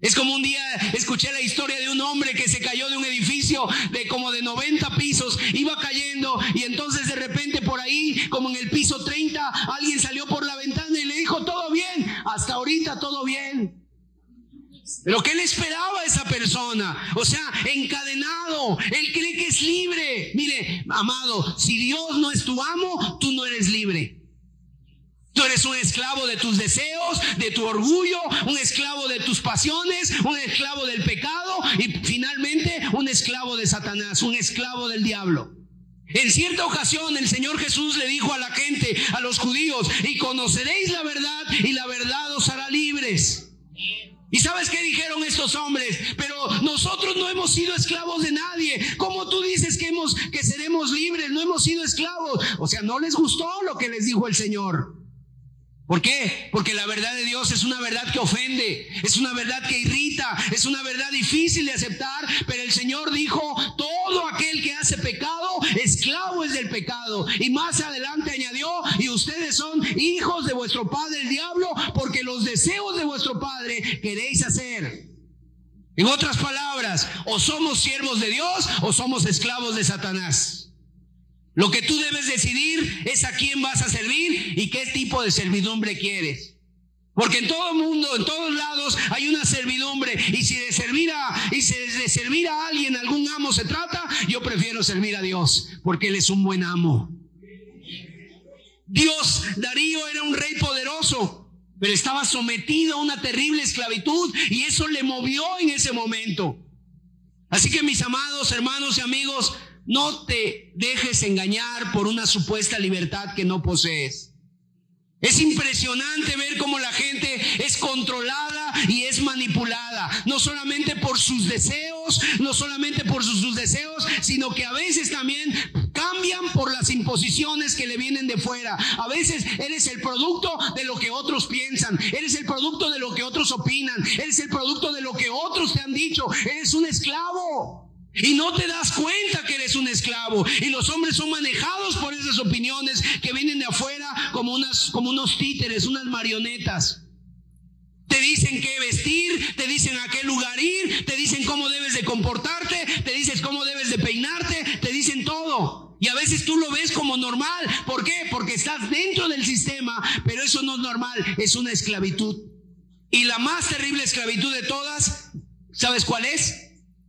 Es como un día escuché la historia de un hombre que se cayó de un edificio de como de 90 pisos, iba cayendo y entonces de repente por ahí, como en el piso 30, alguien salió por la ventana y le dijo, todo bien, hasta ahorita todo bien. Lo que él esperaba a esa persona, o sea, encadenado, él cree que es libre. Mire, amado, si Dios no es tu amo, tú no eres libre. Tú eres un esclavo de tus deseos, de tu orgullo, un esclavo de tus pasiones, un esclavo del pecado y finalmente un esclavo de Satanás, un esclavo del diablo. En cierta ocasión el Señor Jesús le dijo a la gente, a los judíos, y conoceréis la verdad y la verdad os hará libres. ¿Y sabes qué dijeron estos hombres? Pero nosotros no hemos sido esclavos de nadie. ¿Cómo tú dices que, hemos, que seremos libres? No hemos sido esclavos. O sea, no les gustó lo que les dijo el Señor. ¿Por qué? Porque la verdad de Dios es una verdad que ofende, es una verdad que irrita, es una verdad difícil de aceptar, pero el Señor dijo, todo aquel que hace pecado, esclavo es del pecado. Y más adelante añadió, y ustedes son hijos de vuestro padre el diablo, porque los deseos de vuestro padre queréis hacer. En otras palabras, o somos siervos de Dios o somos esclavos de Satanás. Lo que tú debes decidir es a quién vas a servir y qué tipo de servidumbre quieres. Porque en todo el mundo, en todos lados hay una servidumbre. Y si de servir a, y si de servir a alguien, algún amo se trata, yo prefiero servir a Dios, porque Él es un buen amo. Dios, Darío era un rey poderoso, pero estaba sometido a una terrible esclavitud y eso le movió en ese momento. Así que mis amados hermanos y amigos, no te dejes engañar por una supuesta libertad que no posees. Es impresionante ver cómo la gente es controlada y es manipulada, no solamente por sus deseos, no solamente por sus, deseos, sino que a veces también cambian por las imposiciones que le vienen de fuera. A veces eres el producto de lo que otros piensan, eres el producto de lo que otros opinan, eres el producto de lo que otros te han dicho, eres un esclavo. Y no te das cuenta que eres un esclavo. Y los hombres son manejados por esas opiniones que vienen de afuera como, como unos títeres, unas marionetas. Te dicen qué vestir, te dicen a qué lugar ir, te dicen cómo debes de comportarte, te dicen cómo debes de peinarte, te dicen todo. Y a veces tú lo ves como normal. ¿Por qué? Porque estás dentro del sistema, pero eso no es normal, es una esclavitud. Y la más terrible esclavitud de todas, ¿sabes cuál es?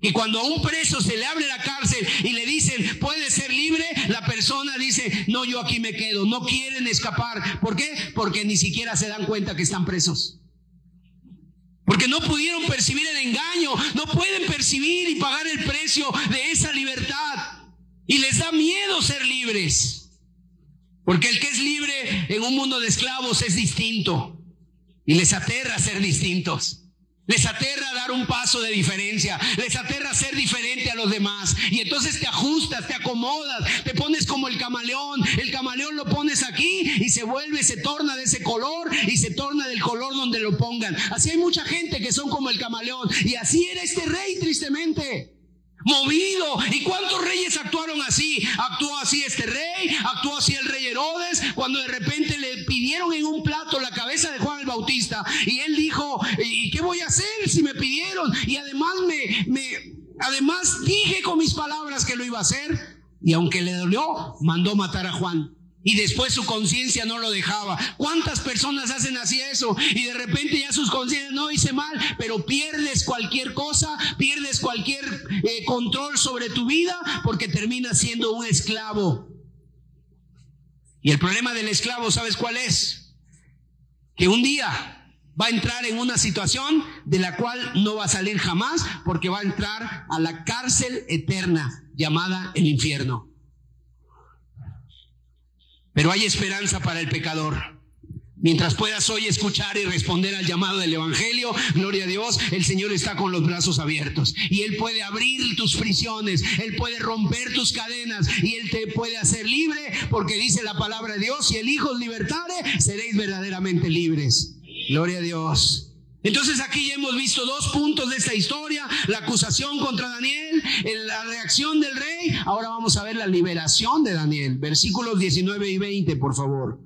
Y cuando a un preso se le abre la cárcel y le dicen, puede ser libre, la persona dice, no, yo aquí me quedo, no quieren escapar. ¿Por qué? Porque ni siquiera se dan cuenta que están presos. Porque no pudieron percibir el engaño, no pueden percibir y pagar el precio de esa libertad. Y les da miedo ser libres. Porque el que es libre en un mundo de esclavos es distinto. Y les aterra ser distintos. Les aterra dar un paso de diferencia. Les aterra ser diferente a los demás. Y entonces te ajustas, te acomodas, te pones como el camaleón. El camaleón lo pones aquí y se vuelve, se torna de ese color y se torna del color donde lo pongan. Así hay mucha gente que son como el camaleón. Y así era este rey tristemente movido. ¿Y cuántos reyes actuaron así? Actuó así este rey, actuó así el rey Herodes, cuando de repente le pidieron en un plato la cabeza de Bautista y él dijo, ¿y qué voy a hacer si me pidieron? Y además me, me además dije con mis palabras que lo iba a hacer y aunque le dolió, mandó matar a Juan. Y después su conciencia no lo dejaba. ¿Cuántas personas hacen así eso? Y de repente ya sus conciencias no hice mal, pero pierdes cualquier cosa, pierdes cualquier eh, control sobre tu vida porque terminas siendo un esclavo. Y el problema del esclavo, ¿sabes cuál es? Que un día va a entrar en una situación de la cual no va a salir jamás porque va a entrar a la cárcel eterna llamada el infierno. Pero hay esperanza para el pecador. Mientras puedas hoy escuchar y responder al llamado del Evangelio, gloria a Dios, el Señor está con los brazos abiertos. Y Él puede abrir tus prisiones, Él puede romper tus cadenas y Él te puede hacer libre porque dice la palabra de Dios, si el Hijo os libertare, seréis verdaderamente libres. Gloria a Dios. Entonces aquí ya hemos visto dos puntos de esta historia, la acusación contra Daniel, la reacción del rey, ahora vamos a ver la liberación de Daniel, versículos 19 y 20, por favor.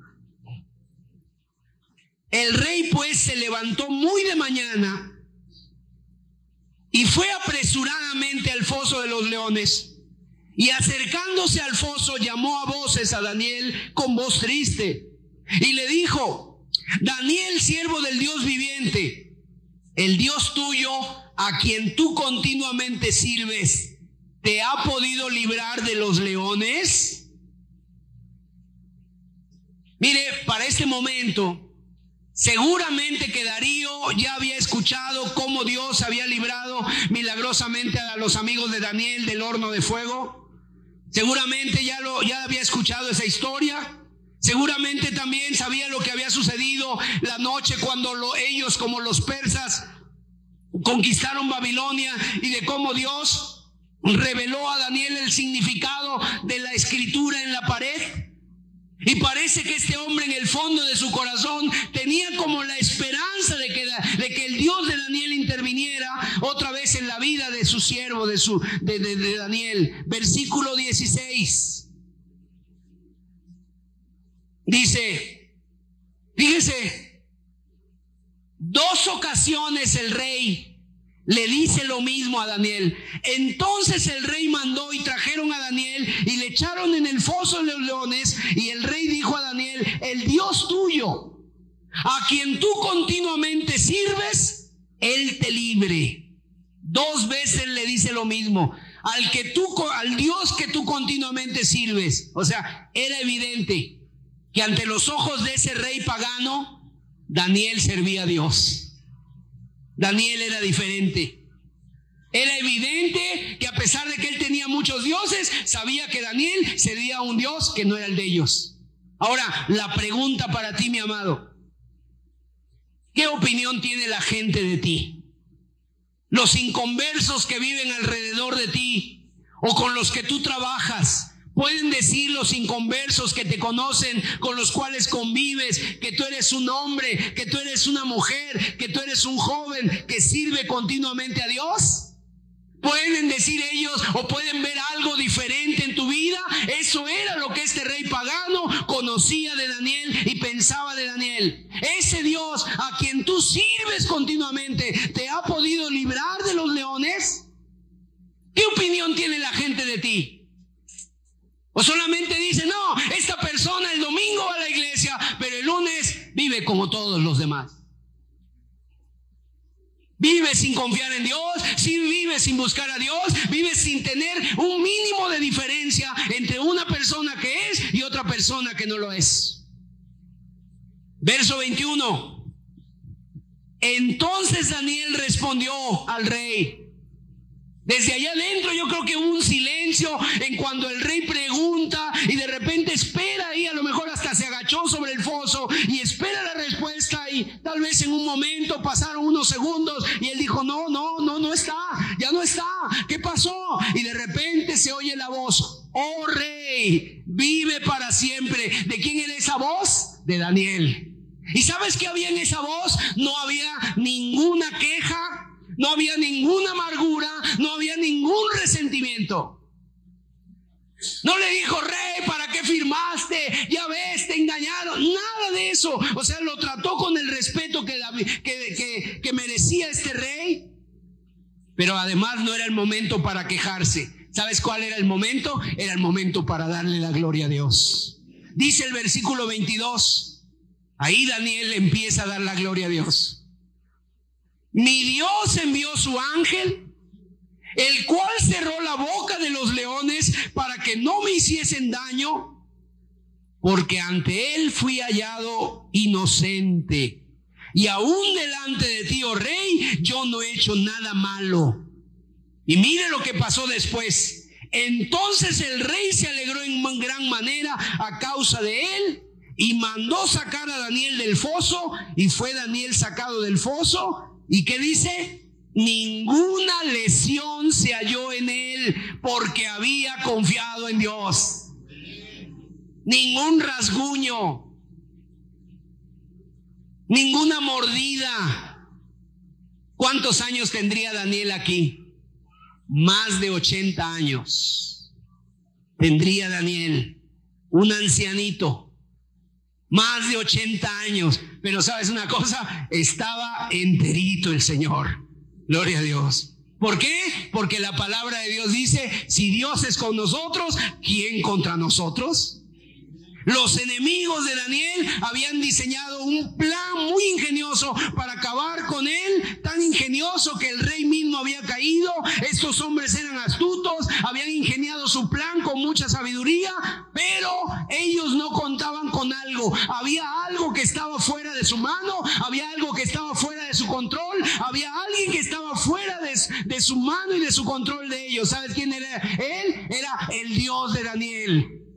El rey pues se levantó muy de mañana y fue apresuradamente al foso de los leones Y acercándose al foso llamó a voces a Daniel con voz triste y le dijo, Daniel, siervo del Dios viviente, el Dios tuyo a quien tú continuamente sirves, ¿te ha podido librar de los leones? Mire, para este momento, Seguramente que Darío ya había escuchado cómo Dios había librado milagrosamente a los amigos de Daniel del horno de fuego. Seguramente ya lo ya había escuchado esa historia. Seguramente también sabía lo que había sucedido la noche cuando ellos como los persas conquistaron Babilonia y de cómo Dios reveló a Daniel el significado de la escritura en la pared. Y parece que este hombre en el fondo de su corazón tenía como la esperanza de que, el Dios de Daniel interviniera otra vez en la vida de su siervo, de, su, de, de Daniel. Versículo 16. Dice, fíjese, dos ocasiones el rey le dice lo mismo a Daniel. Entonces el rey mandó y trajeron a Daniel y le echaron en el foso de los leones y el rey dijo a Daniel, el Dios tuyo, a quien tú continuamente sirves, él te libre. Dos veces le dice lo mismo. Al que tú, al Dios que tú continuamente sirves. O sea, era evidente que ante los ojos de ese rey pagano, Daniel servía a Dios. Daniel era diferente. Era evidente que a pesar de que él tenía muchos dioses, sabía que Daniel sería un dios que no era el de ellos. Ahora, la pregunta para ti, mi amado, ¿qué opinión tiene la gente de ti? Los inconversos que viven alrededor de ti o con los que tú trabajas, Pueden decir los inconversos que te conocen, con los cuales convives, que tú eres un hombre, que tú eres una mujer, que tú eres un joven que sirve continuamente a Dios. Pueden decir ellos o pueden ver algo diferente en tu vida. Eso era lo que este rey pagano conocía de Daniel y pensaba de Daniel. Ese Dios a quien tú sirves continuamente, ¿te ha podido librar de los leones? ¿Qué opinión tiene la gente de ti? O solamente dice, no, esta persona el domingo va a la iglesia, pero el lunes vive como todos los demás. Vive sin confiar en Dios, vive sin buscar a Dios, vive sin tener un mínimo de diferencia entre una persona que es y otra persona que no lo es. Verso 21. Entonces Daniel respondió al rey, desde allá adentro yo creo que hubo un silencio en cuando el rey pregunta y de repente espera y a lo mejor hasta se agachó sobre el foso y espera la respuesta y tal vez en un momento pasaron unos segundos y él dijo, no, no, no, no está, ya no está, ¿qué pasó? Y de repente se oye la voz, oh rey, vive para siempre. ¿De quién era esa voz? De Daniel. ¿Y sabes qué había en esa voz? No había ninguna queja, no había ninguna amargura, no había ningún resentimiento. No le dijo, rey, ¿para qué firmaste? Ya ves, te engañaron. Nada de eso. O sea, lo trató con el respeto que, que, merecía este rey. Pero además no era el momento para quejarse. ¿Sabes cuál era el momento? Era el momento para darle la gloria a Dios. Dice el versículo 22. Ahí Daniel empieza a dar la gloria a Dios. Mi Dios envió su ángel, el cual cerró la boca de los leones para que no me hiciesen daño, porque ante él fui hallado inocente. Y aún delante de ti, oh rey, yo no he hecho nada malo. Y mire lo que pasó después. Entonces el rey se alegró en gran manera a causa de él y mandó sacar a Daniel del foso y fue Daniel sacado del foso ¿Y qué dice? Ninguna lesión se halló en él porque había confiado en Dios. Ningún rasguño. Ninguna mordida. ¿Cuántos años tendría Daniel aquí? Más de 80 años. Tendría Daniel, un ancianito más de 80 años. Pero sabes una cosa, estaba enterito el Señor. Gloria a Dios. ¿Por qué? Porque la palabra de Dios dice, si Dios es con nosotros, ¿quién contra nosotros? Los enemigos de Daniel habían diseñado un plan muy ingenioso para acabar con él, tan ingenioso que el rey mismo había caído. Estos hombres eran astutos, habían ingeniado su plan con mucha sabiduría, pero ellos no contaban con algo. Había algo que estaba fuera de su mano, había algo que estaba fuera de su control, había alguien que estaba fuera de, su mano y de su control de ellos. ¿Sabes quién era él? Era el Dios de Daniel.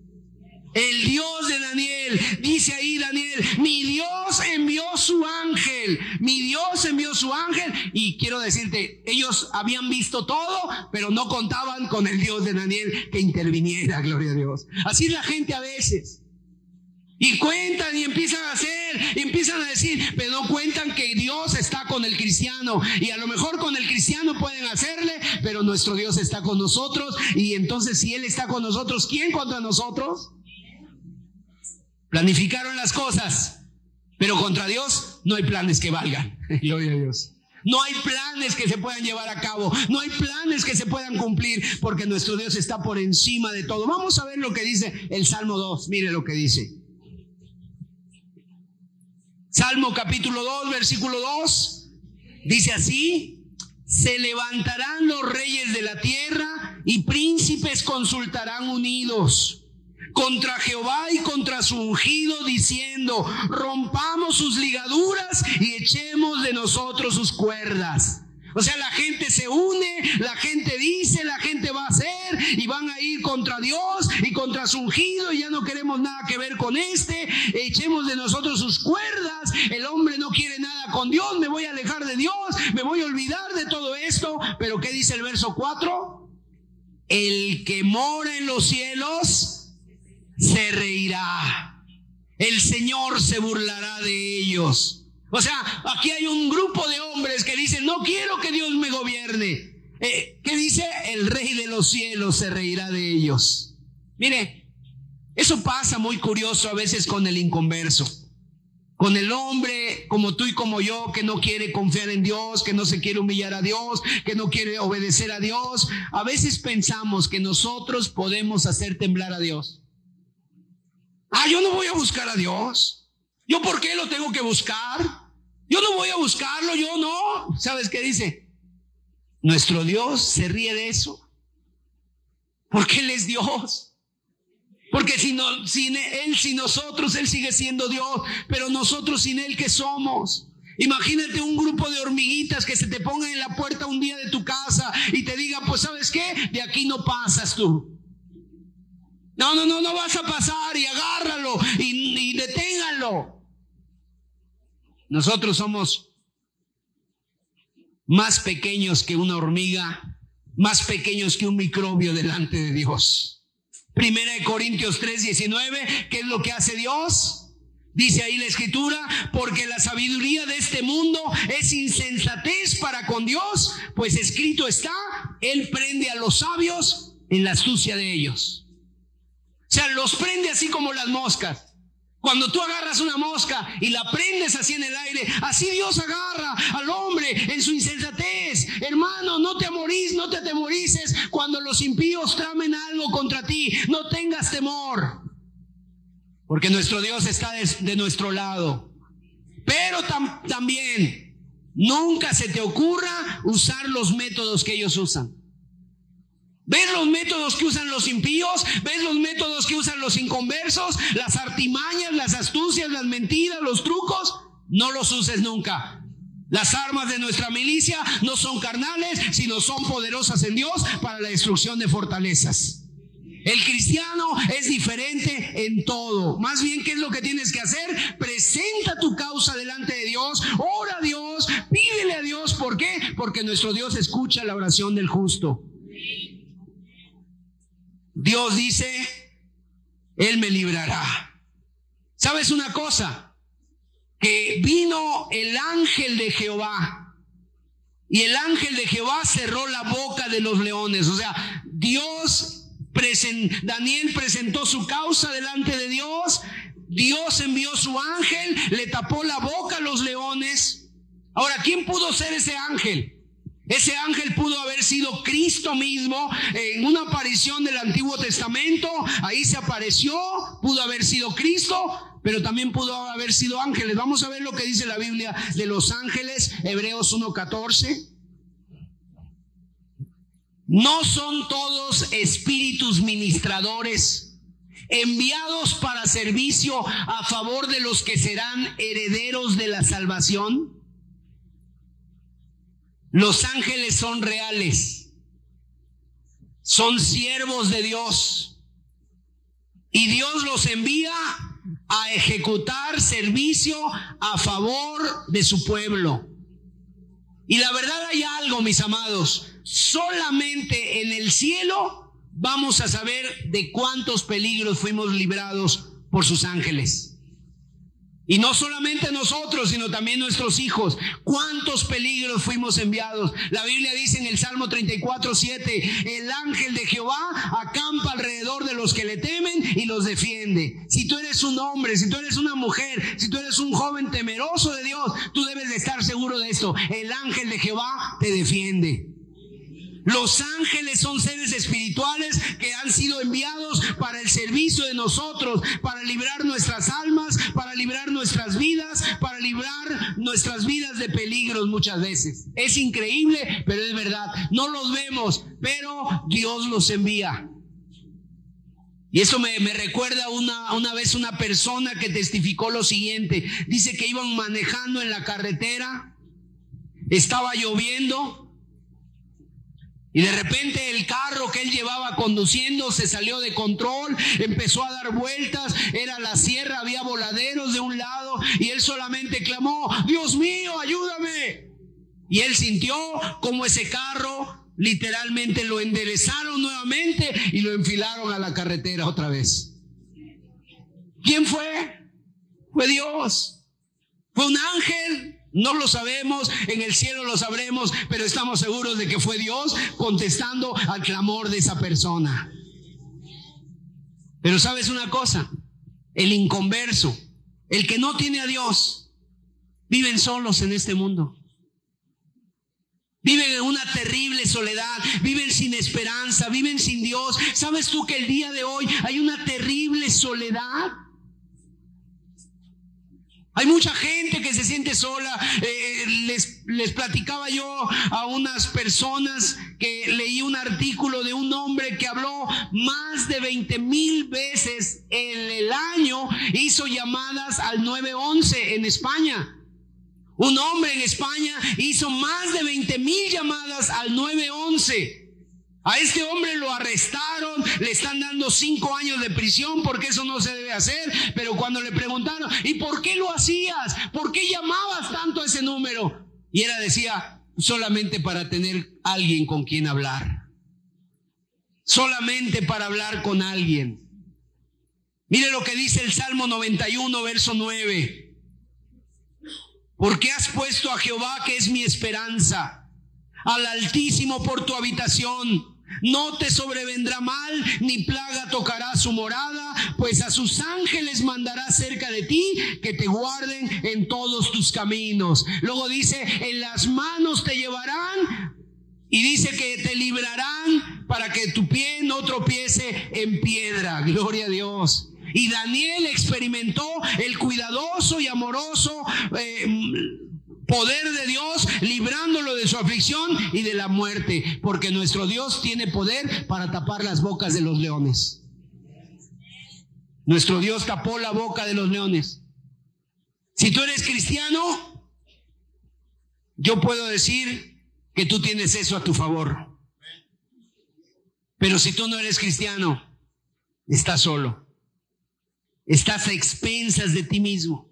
El Dios de Daniel, dice ahí Daniel, mi Dios envió su ángel, mi Dios envió su ángel y quiero decirte, ellos habían visto todo, pero no contaban con el Dios de Daniel que interviniera, gloria a Dios. Así es la gente a veces. Y cuentan y empiezan a hacer, empiezan a decir, pero no cuentan que Dios está con el cristiano. Y a lo mejor con el cristiano pueden hacerle, pero nuestro Dios está con nosotros. Y entonces si Él está con nosotros, ¿quién contra nosotros? Planificaron las cosas, pero contra Dios no hay planes que valgan. Gloria a Dios. No hay planes que se puedan llevar a cabo, no hay planes que se puedan cumplir, porque nuestro Dios está por encima de todo. Vamos a ver lo que dice el Salmo 2, mire lo que dice. Salmo capítulo 2, versículo 2, dice así, se levantarán los reyes de la tierra y príncipes consultarán unidos contra Jehová y contra su ungido, diciendo, rompamos sus ligaduras y echemos de nosotros sus cuerdas. O sea, la gente se une, la gente dice, la gente va a hacer y van a ir contra Dios y contra su ungido y ya no queremos nada que ver con este. Echemos de nosotros sus cuerdas. El hombre no quiere nada con Dios, me voy a alejar de Dios, me voy a olvidar de todo esto. Pero ¿qué dice el verso 4? El que mora en los cielos se reirá. El Señor se burlará de ellos. O sea, aquí hay un grupo de hombres que dicen, no quiero que Dios me gobierne. Eh, ¿Qué dice? El rey de los cielos se reirá de ellos. Mire, eso pasa muy curioso a veces con el inconverso. Con el hombre como tú y como yo que no quiere confiar en Dios, que no se quiere humillar a Dios, que no quiere obedecer a Dios. A veces pensamos que nosotros podemos hacer temblar a Dios. Ah, yo no voy a buscar a Dios. ¿Yo por qué lo tengo que buscar? Yo no voy a buscarlo, yo no. ¿Sabes qué dice? Nuestro Dios se ríe de eso. Porque Él es Dios. Porque si no, sin Él, sin nosotros, Él sigue siendo Dios. Pero nosotros sin Él, ¿qué somos? Imagínate un grupo de hormiguitas que se te pongan en la puerta un día de tu casa y te digan, pues sabes qué, de aquí no pasas tú. No, no, no, no vas a pasar y agárralo y, y. Nosotros somos más pequeños que una hormiga, más pequeños que un microbio delante de Dios. Primera de Corintios 3, 19, ¿qué es lo que hace Dios? Dice ahí la escritura, porque la sabiduría de este mundo es insensatez para con Dios, pues escrito está, Él prende a los sabios en la astucia de ellos. O sea, los prende así como las moscas. Cuando tú agarras una mosca y la prendes así en el aire, así Dios agarra al hombre en su insensatez. Hermano, no te amorís, no te atemorices cuando los impíos tramen algo contra ti. No tengas temor. Porque nuestro Dios está de, nuestro lado. Pero también, nunca se te ocurra usar los métodos que ellos usan. ¿Ves los métodos que usan los impíos? ¿Ves los métodos que usan los inconversos? Las artimañas, las astucias, las mentiras, los trucos. No los uses nunca. Las armas de nuestra milicia no son carnales, sino son poderosas en Dios para la destrucción de fortalezas. El cristiano es diferente en todo. Más bien, ¿qué es lo que tienes que hacer? Presenta tu causa delante de Dios, ora a Dios, pídele a Dios. ¿Por qué? Porque nuestro Dios escucha la oración del justo. Dios dice, Él me librará. ¿Sabes una cosa? Que vino el ángel de Jehová y el ángel de Jehová cerró la boca de los leones. O sea, Dios, Daniel presentó su causa delante de Dios. Dios envió su ángel, le tapó la boca a los leones. Ahora, ¿quién pudo ser ese ángel? Ese ángel pudo haber sido Cristo mismo en una aparición del Antiguo Testamento. Ahí se apareció, pudo haber sido Cristo, pero también pudo haber sido ángeles. Vamos a ver lo que dice la Biblia de los ángeles, Hebreos 1.14. No son todos espíritus ministradores enviados para servicio a favor de los que serán herederos de la salvación. Los ángeles son reales, son siervos de Dios y Dios los envía a ejecutar servicio a favor de su pueblo. Y la verdad hay algo, mis amados, solamente en el cielo vamos a saber de cuántos peligros fuimos librados por sus ángeles. Y no solamente nosotros, sino también nuestros hijos. ¿Cuántos peligros fuimos enviados? La Biblia dice en el Salmo 34, 7, el ángel de Jehová acampa alrededor de los que le temen y los defiende. Si tú eres un hombre, si tú eres una mujer, si tú eres un joven temeroso de Dios, tú debes de estar seguro de esto. El ángel de Jehová te defiende. Los ángeles son seres espirituales que han sido enviados para el servicio de nosotros, para librar nuestras almas, para librar nuestras vidas, para librar nuestras vidas de peligros muchas veces. Es increíble, pero es verdad. No los vemos, pero Dios los envía. Y eso me, recuerda una, una vez una persona que testificó lo siguiente. Dice que iban manejando en la carretera, estaba lloviendo y de repente el carro que él llevaba conduciendo se salió de control, empezó a dar vueltas, era la sierra, había voladeros de un lado y él solamente clamó, Dios mío, ayúdame. Y él sintió como ese carro literalmente lo enderezaron nuevamente y lo enfilaron a la carretera otra vez. ¿Quién fue? Fue Dios. Fue un ángel no lo sabemos, en el cielo lo sabremos, pero estamos seguros de que fue Dios contestando al clamor de esa persona. Pero sabes una cosa, el inconverso, el que no tiene a Dios, viven solos en este mundo. Viven en una terrible soledad, viven sin esperanza, viven sin Dios. ¿Sabes tú que el día de hoy hay una terrible soledad? Hay mucha gente que se siente sola. Eh, les, les platicaba yo a unas personas que leí un artículo de un hombre que habló más de 20 mil veces en el año, hizo llamadas al 911 en España. Un hombre en España hizo más de 20 mil llamadas al 911. A este hombre lo arrestaron, le están dando cinco años de prisión porque eso no se debe hacer. Pero cuando le preguntaron, ¿y por qué lo hacías? ¿Por qué llamabas tanto a ese número? Y él decía, solamente para tener alguien con quien hablar. Solamente para hablar con alguien. Mire lo que dice el Salmo 91, verso 9. Porque has puesto a Jehová, que es mi esperanza, al Altísimo por tu habitación no te sobrevendrá mal, ni plaga tocará su morada, pues a sus ángeles mandará cerca de ti que te guarden en todos tus caminos. Luego dice, en las manos te llevarán y dice que te librarán para que tu pie no tropiece en piedra. Gloria a Dios. Y Daniel experimentó el cuidadoso y amoroso eh, poder de Dios librándolo de su aflicción y de la muerte, porque nuestro Dios tiene poder para tapar las bocas de los leones. Nuestro Dios tapó la boca de los leones. Si tú eres cristiano, yo puedo decir que tú tienes eso a tu favor. Pero si tú no eres cristiano, estás solo. Estás a expensas de ti mismo.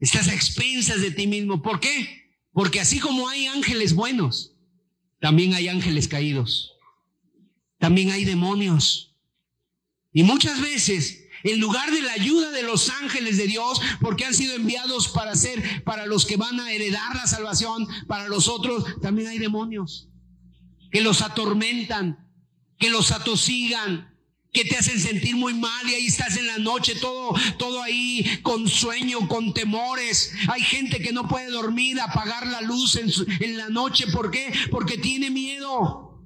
Estás a expensas de ti mismo. ¿Por qué? Porque así como hay ángeles buenos, también hay ángeles caídos. También hay demonios. Y muchas veces, en lugar de la ayuda de los ángeles de Dios, porque han sido enviados para ser, para los que van a heredar la salvación, para los otros, también hay demonios que los atormentan, que los atosigan, que te hacen sentir muy mal y ahí estás en la noche todo, todo ahí con sueño, con temores. Hay gente que no puede dormir, apagar la luz en, la noche. ¿Por qué? Porque tiene miedo.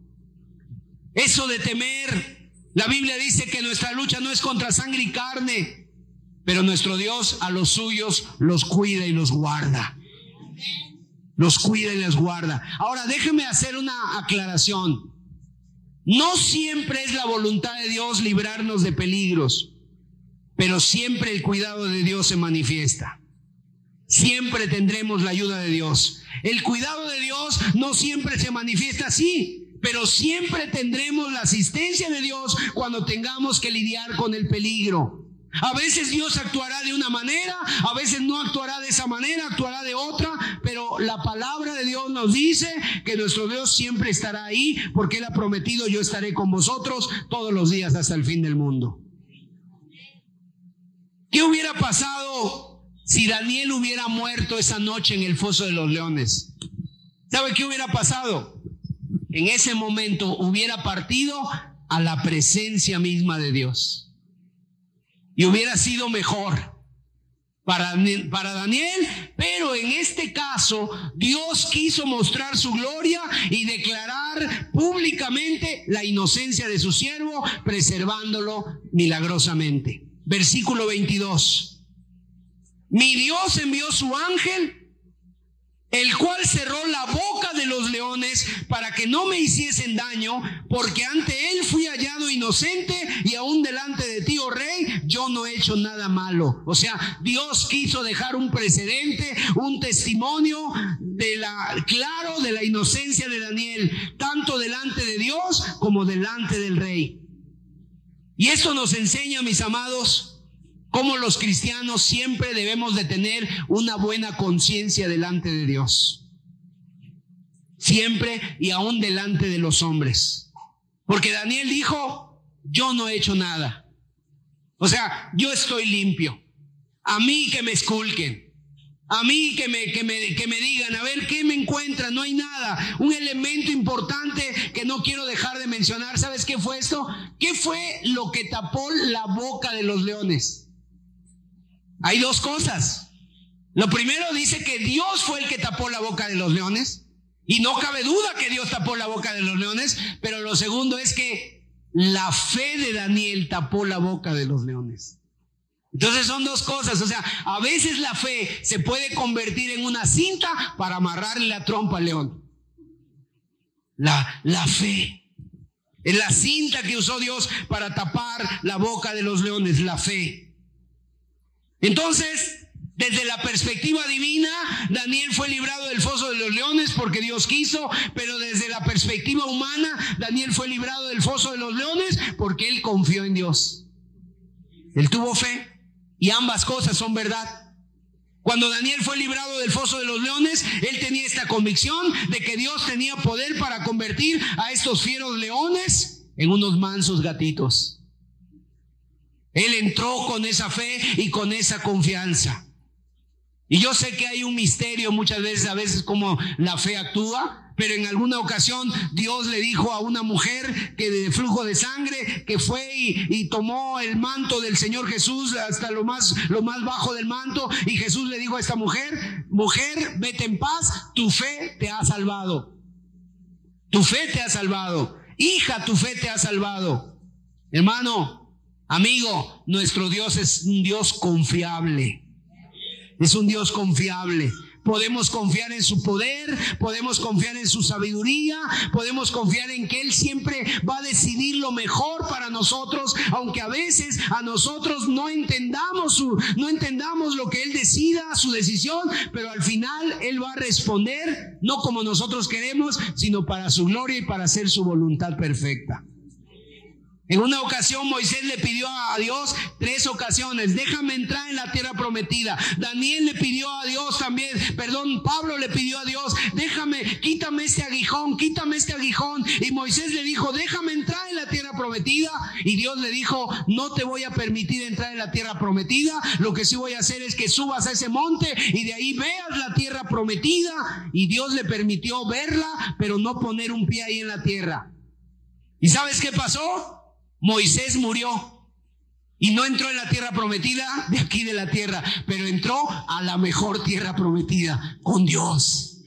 Eso de temer. La Biblia dice que nuestra lucha no es contra sangre y carne, pero nuestro Dios a los suyos los cuida y los guarda. Los cuida y les guarda. Ahora déjeme hacer una aclaración. No siempre es la voluntad de Dios librarnos de peligros, pero siempre el cuidado de Dios se manifiesta. Siempre tendremos la ayuda de Dios. El cuidado de Dios no siempre se manifiesta así, pero siempre tendremos la asistencia de Dios cuando tengamos que lidiar con el peligro. A veces Dios actuará de una manera, a veces no actuará de esa manera, actuará de otra, pero la palabra de Dios nos dice que nuestro Dios siempre estará ahí porque Él ha prometido yo estaré con vosotros todos los días hasta el fin del mundo. ¿Qué hubiera pasado si Daniel hubiera muerto esa noche en el foso de los leones? ¿Sabe qué hubiera pasado? En ese momento hubiera partido a la presencia misma de Dios. Y hubiera sido mejor para, para, Daniel, pero en este caso Dios quiso mostrar su gloria y declarar públicamente la inocencia de su siervo, preservándolo milagrosamente. Versículo 22. Mi Dios envió su ángel el cual cerró la boca de los leones para que no me hiciesen daño, porque ante él fui hallado inocente y aún delante de ti, oh rey, yo no he hecho nada malo. O sea, Dios quiso dejar un precedente, un testimonio de la claro de la inocencia de Daniel, tanto delante de Dios como delante del rey. Y esto nos enseña, mis amados, como los cristianos siempre debemos de tener una buena conciencia delante de Dios. Siempre y aún delante de los hombres. Porque Daniel dijo, yo no he hecho nada. O sea, yo estoy limpio. A mí que me esculquen. A mí que me, que me, que me digan, a ver, ¿qué me encuentran? No hay nada. Un elemento importante que no quiero dejar de mencionar. ¿Sabes qué fue esto? ¿Qué fue lo que tapó la boca de los leones? Hay dos cosas. Lo primero dice que Dios fue el que tapó la boca de los leones. Y no cabe duda que Dios tapó la boca de los leones. Pero lo segundo es que la fe de Daniel tapó la boca de los leones. Entonces son dos cosas. O sea, a veces la fe se puede convertir en una cinta para amarrarle la trompa al león. La, la fe. Es la cinta que usó Dios para tapar la boca de los leones, la fe. Entonces, desde la perspectiva divina, Daniel fue librado del foso de los leones porque Dios quiso, pero desde la perspectiva humana, Daniel fue librado del foso de los leones porque él confió en Dios. Él tuvo fe y ambas cosas son verdad. Cuando Daniel fue librado del foso de los leones, él tenía esta convicción de que Dios tenía poder para convertir a estos fieros leones en unos mansos gatitos. Él entró con esa fe y con esa confianza. Y yo sé que hay un misterio muchas veces, a veces como la fe actúa, pero en alguna ocasión Dios le dijo a una mujer que de flujo de sangre, que fue y, tomó el manto del Señor Jesús hasta lo más, lo más bajo del manto, y Jesús le dijo a esta mujer, mujer, vete en paz, tu fe te ha salvado. Tu fe te ha salvado. Hija, tu fe te ha salvado. Hermano, Amigo, nuestro Dios es un Dios confiable. Es un Dios confiable. Podemos confiar en su poder, podemos confiar en su sabiduría, podemos confiar en que Él siempre va a decidir lo mejor para nosotros, aunque a veces a nosotros no entendamos su, no entendamos lo que Él decida, su decisión, pero al final Él va a responder no como nosotros queremos, sino para su gloria y para hacer su voluntad perfecta. En una ocasión Moisés le pidió a Dios tres ocasiones, déjame entrar en la tierra prometida. Daniel le pidió a Dios también, perdón, Pablo le pidió a Dios, déjame, quítame este aguijón, quítame este aguijón. Y Moisés le dijo, déjame entrar en la tierra prometida. Y Dios le dijo, no te voy a permitir entrar en la tierra prometida. Lo que sí voy a hacer es que subas a ese monte y de ahí veas la tierra prometida. Y Dios le permitió verla, pero no poner un pie ahí en la tierra. ¿Y sabes qué pasó? Moisés murió y no entró en la tierra prometida de aquí de la tierra, pero entró a la mejor tierra prometida con Dios.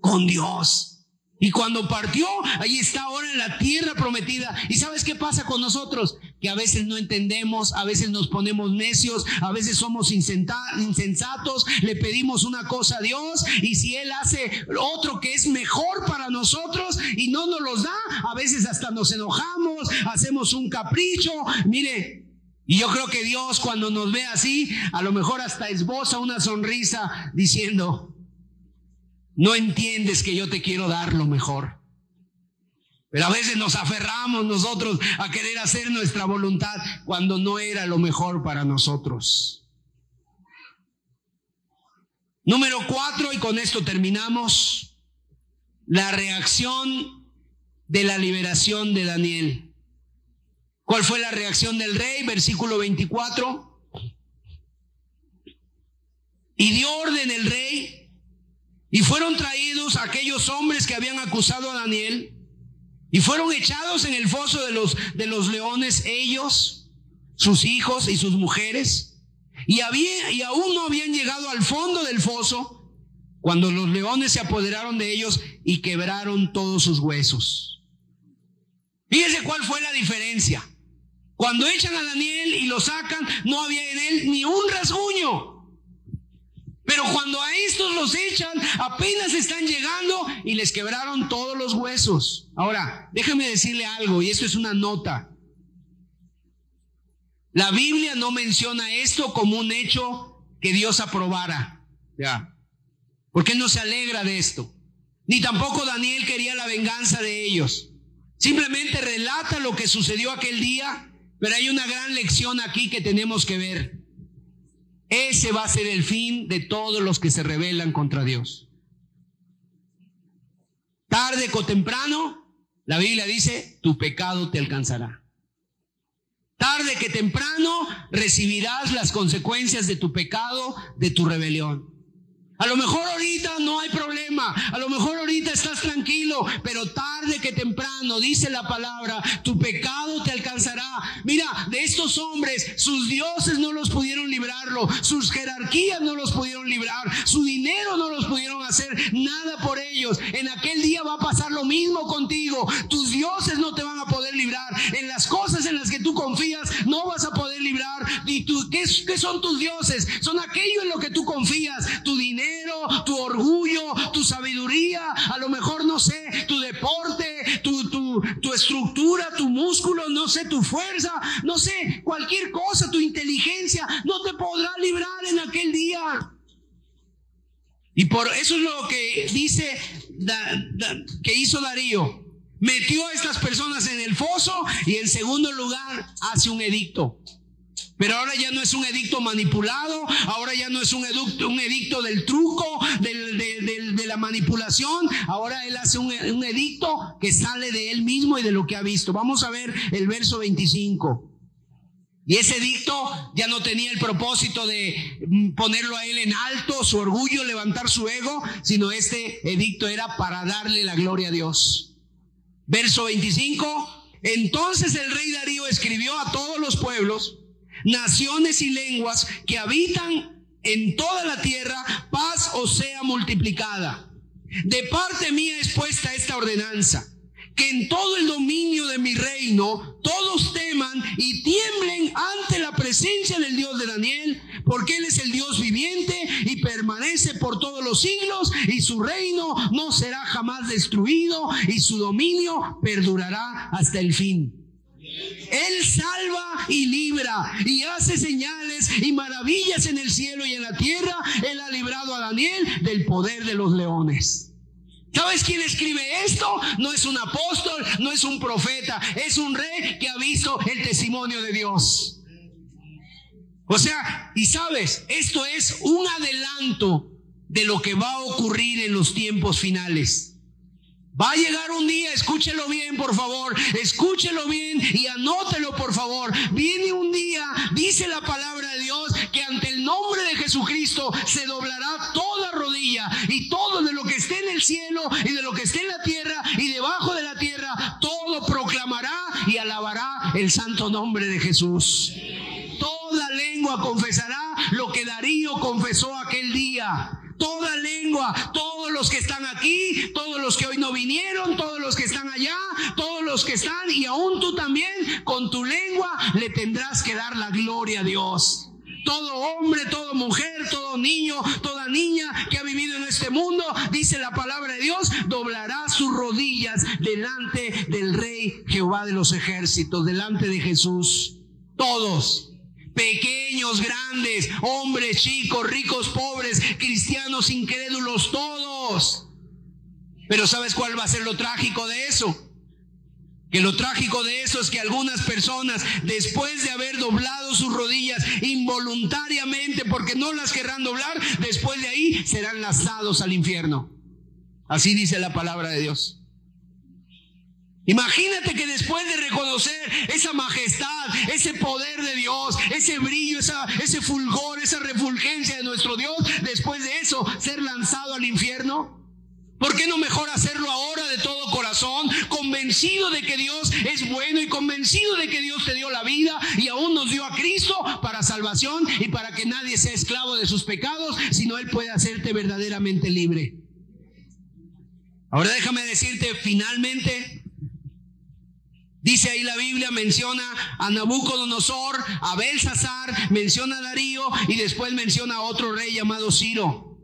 Con Dios. Y cuando partió, ahí está ahora en la tierra prometida. ¿Y sabes qué pasa con nosotros? Que a veces no entendemos, a veces nos ponemos necios, a veces somos insensatos, le pedimos una cosa a Dios y si Él hace otro que es mejor para nosotros y no nos los da, a veces hasta nos enojamos, hacemos un capricho. Mire, y yo creo que Dios cuando nos ve así, a lo mejor hasta esboza una sonrisa diciendo, no entiendes que yo te quiero dar lo mejor. Pero a veces nos aferramos nosotros a querer hacer nuestra voluntad cuando no era lo mejor para nosotros. Número cuatro, y con esto terminamos, la reacción de la liberación de Daniel. ¿Cuál fue la reacción del rey? Versículo 24. Y dio orden el rey y fueron traídos aquellos hombres que habían acusado a Daniel y fueron echados en el foso de los, de los leones ellos, sus hijos y sus mujeres. Y, había, y aún no habían llegado al fondo del foso cuando los leones se apoderaron de ellos y quebraron todos sus huesos. Fíjense cuál fue la diferencia. Cuando echan a Daniel y lo sacan, no había en él ni un rasguño. Pero cuando a estos los echan, apenas están llegando y les quebraron todos los huesos. Ahora, déjame decirle algo, y esto es una nota. La Biblia no menciona esto como un hecho que Dios aprobara. Ya. Porque no se alegra de esto. Ni tampoco Daniel quería la venganza de ellos. Simplemente relata lo que sucedió aquel día, pero hay una gran lección aquí que tenemos que ver. Ese va a ser el fin de todos los que se rebelan contra Dios. Tarde o temprano, la Biblia dice, tu pecado te alcanzará. Tarde que temprano recibirás las consecuencias de tu pecado, de tu rebelión. A lo mejor ahorita no hay problema, a lo mejor ahorita estás tranquilo, pero tarde que temprano, dice la palabra, tu pecado te alcanzará. Mira, de estos hombres, sus dioses no los pudieron librarlo, sus jerarquías no los pudieron librar, su dinero no los pudieron hacer nada por ellos. En aquel día va a pasar lo mismo contigo, tus dioses no te van a poder librar, en las cosas en las que tú confías no vas a poder librar. ¿Y qué, qué son tus dioses? Son aquello en lo que tú confías, tu dinero tu orgullo, tu sabiduría, a lo mejor no sé, tu deporte, tu, tu, tu estructura, tu músculo, no sé, tu fuerza, no sé, cualquier cosa, tu inteligencia, no te podrá librar en aquel día. Y por eso es lo que dice que hizo Darío. Metió a estas personas en el foso y en segundo lugar hace un edicto. Pero ahora ya no es un edicto manipulado, ahora ya no es un edicto, un edicto del truco, de, la manipulación, ahora él hace un, edicto que sale de él mismo y de lo que ha visto. Vamos a ver el verso 25. Y ese edicto ya no tenía el propósito de mm, ponerlo a él en alto, su orgullo, levantar su ego, sino este edicto era para darle la gloria a Dios. Verso 25. Entonces el rey Darío escribió a todos los pueblos, naciones y lenguas que habitan en toda la tierra, paz o sea multiplicada. De parte mía es puesta esta ordenanza, que en todo el dominio de mi reino todos teman y tiemblen ante la presencia del Dios de Daniel, porque Él es el Dios viviente y permanece por todos los siglos y su reino no será jamás destruido y su dominio perdurará hasta el fin. Él salva y libra y hace señales y maravillas en el cielo y en la tierra. Él ha librado a Daniel del poder de los leones. ¿Sabes quién escribe esto? No es un apóstol, no es un profeta, es un rey que ha visto el testimonio de Dios. O sea, y sabes, esto es un adelanto de lo que va a ocurrir en los tiempos finales. Va a llegar un día, escúchelo bien, por favor, escúchelo bien y anótelo, por favor. Viene un día, dice la palabra de Dios, que ante el nombre de Jesucristo se doblará toda rodilla y todo de lo que esté en el cielo y de lo que esté en la tierra y debajo de la tierra, todo proclamará y alabará el santo nombre de Jesús. Toda lengua confesará lo que Darío confesó aquel día. Toda lengua, todos los que están aquí, todos los que hoy no vinieron, todos los que están allá, todos los que están y aún tú también, con tu lengua le tendrás que dar la gloria a Dios. Todo hombre, toda mujer, todo niño, toda niña que ha vivido en este mundo, dice la palabra de Dios, doblará sus rodillas delante del Rey Jehová de los ejércitos, delante de Jesús. Todos pequeños, grandes, hombres, chicos, ricos, pobres, cristianos, incrédulos, todos. Pero ¿sabes cuál va a ser lo trágico de eso? Que lo trágico de eso es que algunas personas, después de haber doblado sus rodillas involuntariamente, porque no las querrán doblar, después de ahí serán lanzados al infierno. Así dice la palabra de Dios. Imagínate que después de reconocer esa majestad, ese poder de Dios, ese brillo, ese fulgor, esa refulgencia de nuestro Dios, después de eso ser lanzado al infierno. ¿Por qué no mejor hacerlo ahora de todo corazón, convencido de que Dios es bueno y convencido de que Dios te dio la vida y aún nos dio a Cristo para salvación y para que nadie sea esclavo de sus pecados, sino Él puede hacerte verdaderamente libre? Ahora déjame decirte finalmente Dice ahí la Biblia, menciona a Nabucodonosor, a Belsasar, menciona a Darío y después menciona a otro rey llamado Ciro.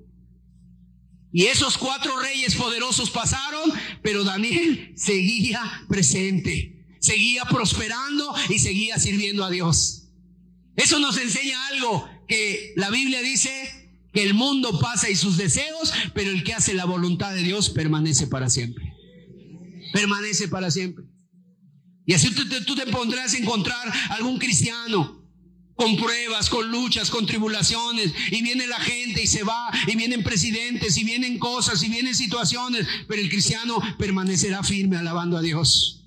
Y esos cuatro reyes poderosos pasaron, pero Daniel seguía presente, seguía prosperando y seguía sirviendo a Dios. Eso nos enseña algo, que la Biblia dice que el mundo pasa y sus deseos, pero el que hace la voluntad de Dios permanece para siempre. Permanece para siempre. Y así tú te, pondrás a encontrar algún cristiano con pruebas, con luchas, con tribulaciones, y viene la gente y se va, y vienen presidentes, y vienen cosas, y vienen situaciones, pero el cristiano permanecerá firme alabando a Dios.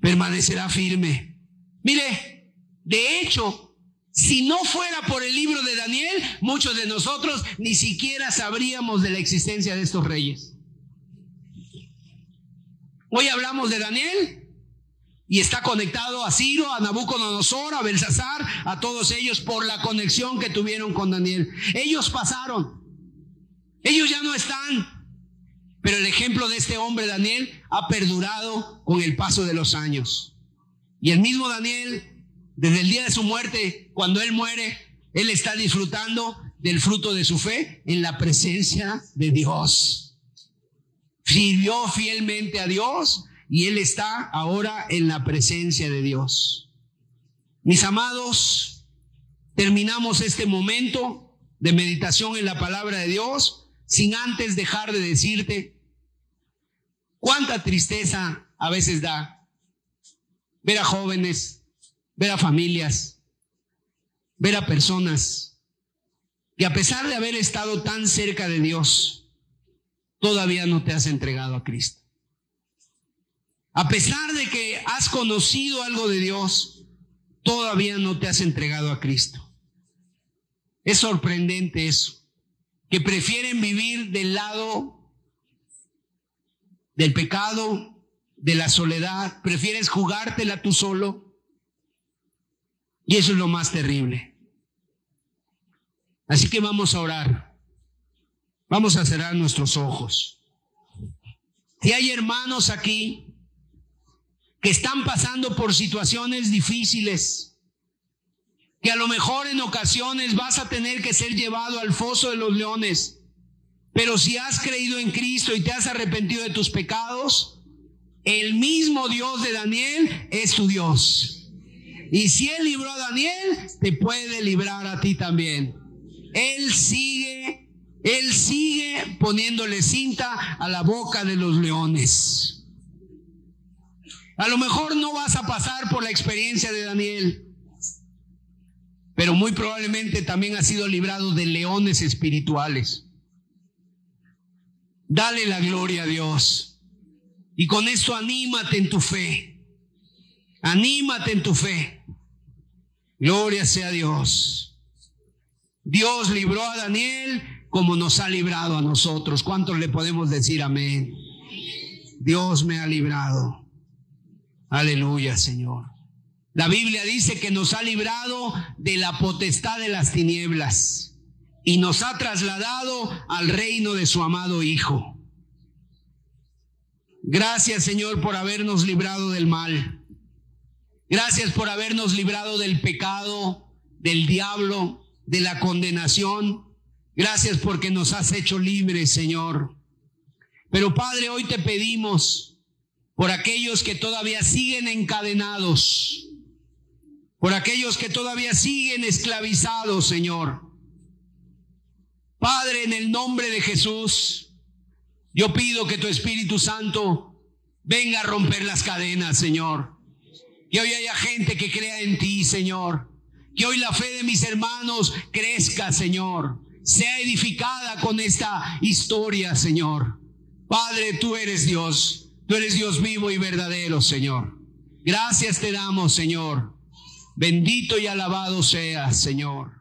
Permanecerá firme. Mire, de hecho, si no fuera por el libro de Daniel, muchos de nosotros ni siquiera sabríamos de la existencia de estos reyes. Hoy hablamos de Daniel y está conectado a Ciro, a Nabucodonosor, a Belsasar, a todos ellos por la conexión que tuvieron con Daniel. Ellos pasaron. Ellos ya no están. Pero el ejemplo de este hombre, Daniel, ha perdurado con el paso de los años. Y el mismo Daniel, desde el día de su muerte, cuando él muere, él está disfrutando del fruto de su fe en la presencia de Dios. Sirvió fielmente a Dios, y Él está ahora en la presencia de Dios. Mis amados, terminamos este momento de meditación en la palabra de Dios sin antes dejar de decirte cuánta tristeza a veces da ver a jóvenes, ver a familias, ver a personas que a pesar de haber estado tan cerca de Dios, todavía no te has entregado a Cristo. A pesar de que has conocido algo de Dios, todavía no te has entregado a Cristo. Es sorprendente eso, que prefieren vivir del lado del pecado, de la soledad, prefieres jugártela tú solo. Y eso es lo más terrible. Así que vamos a orar. Vamos a cerrar nuestros ojos. Si hay hermanos aquí que están pasando por situaciones difíciles, que a lo mejor en ocasiones vas a tener que ser llevado al foso de los leones. Pero si has creído en Cristo y te has arrepentido de tus pecados, el mismo Dios de Daniel es tu Dios. Y si Él libró a Daniel, te puede librar a ti también. Él sigue, Él sigue poniéndole cinta a la boca de los leones. A lo mejor no vas a pasar por la experiencia de Daniel, pero muy probablemente también has sido librado de leones espirituales. Dale la gloria a Dios. Y con eso anímate en tu fe. Anímate en tu fe. Gloria sea Dios. Dios libró a Daniel como nos ha librado a nosotros. ¿Cuántos le podemos decir amén? Dios me ha librado. Aleluya, Señor. La Biblia dice que nos ha librado de la potestad de las tinieblas y nos ha trasladado al reino de su amado Hijo. Gracias, Señor, por habernos librado del mal. Gracias por habernos librado del pecado, del diablo, de la condenación. Gracias porque nos has hecho libres, Señor. Pero Padre, hoy te pedimos por aquellos que todavía siguen encadenados, por aquellos que todavía siguen esclavizados, Señor. Padre, en el nombre de Jesús, yo pido que tu Espíritu Santo venga a romper las cadenas, Señor. Que hoy haya gente que crea en ti, Señor. Que hoy la fe de mis hermanos crezca, Señor. Sea edificada con esta historia, Señor. Padre, tú eres Dios. Tú eres Dios vivo y verdadero, Señor. Gracias te damos, Señor. Bendito y alabado seas, Señor.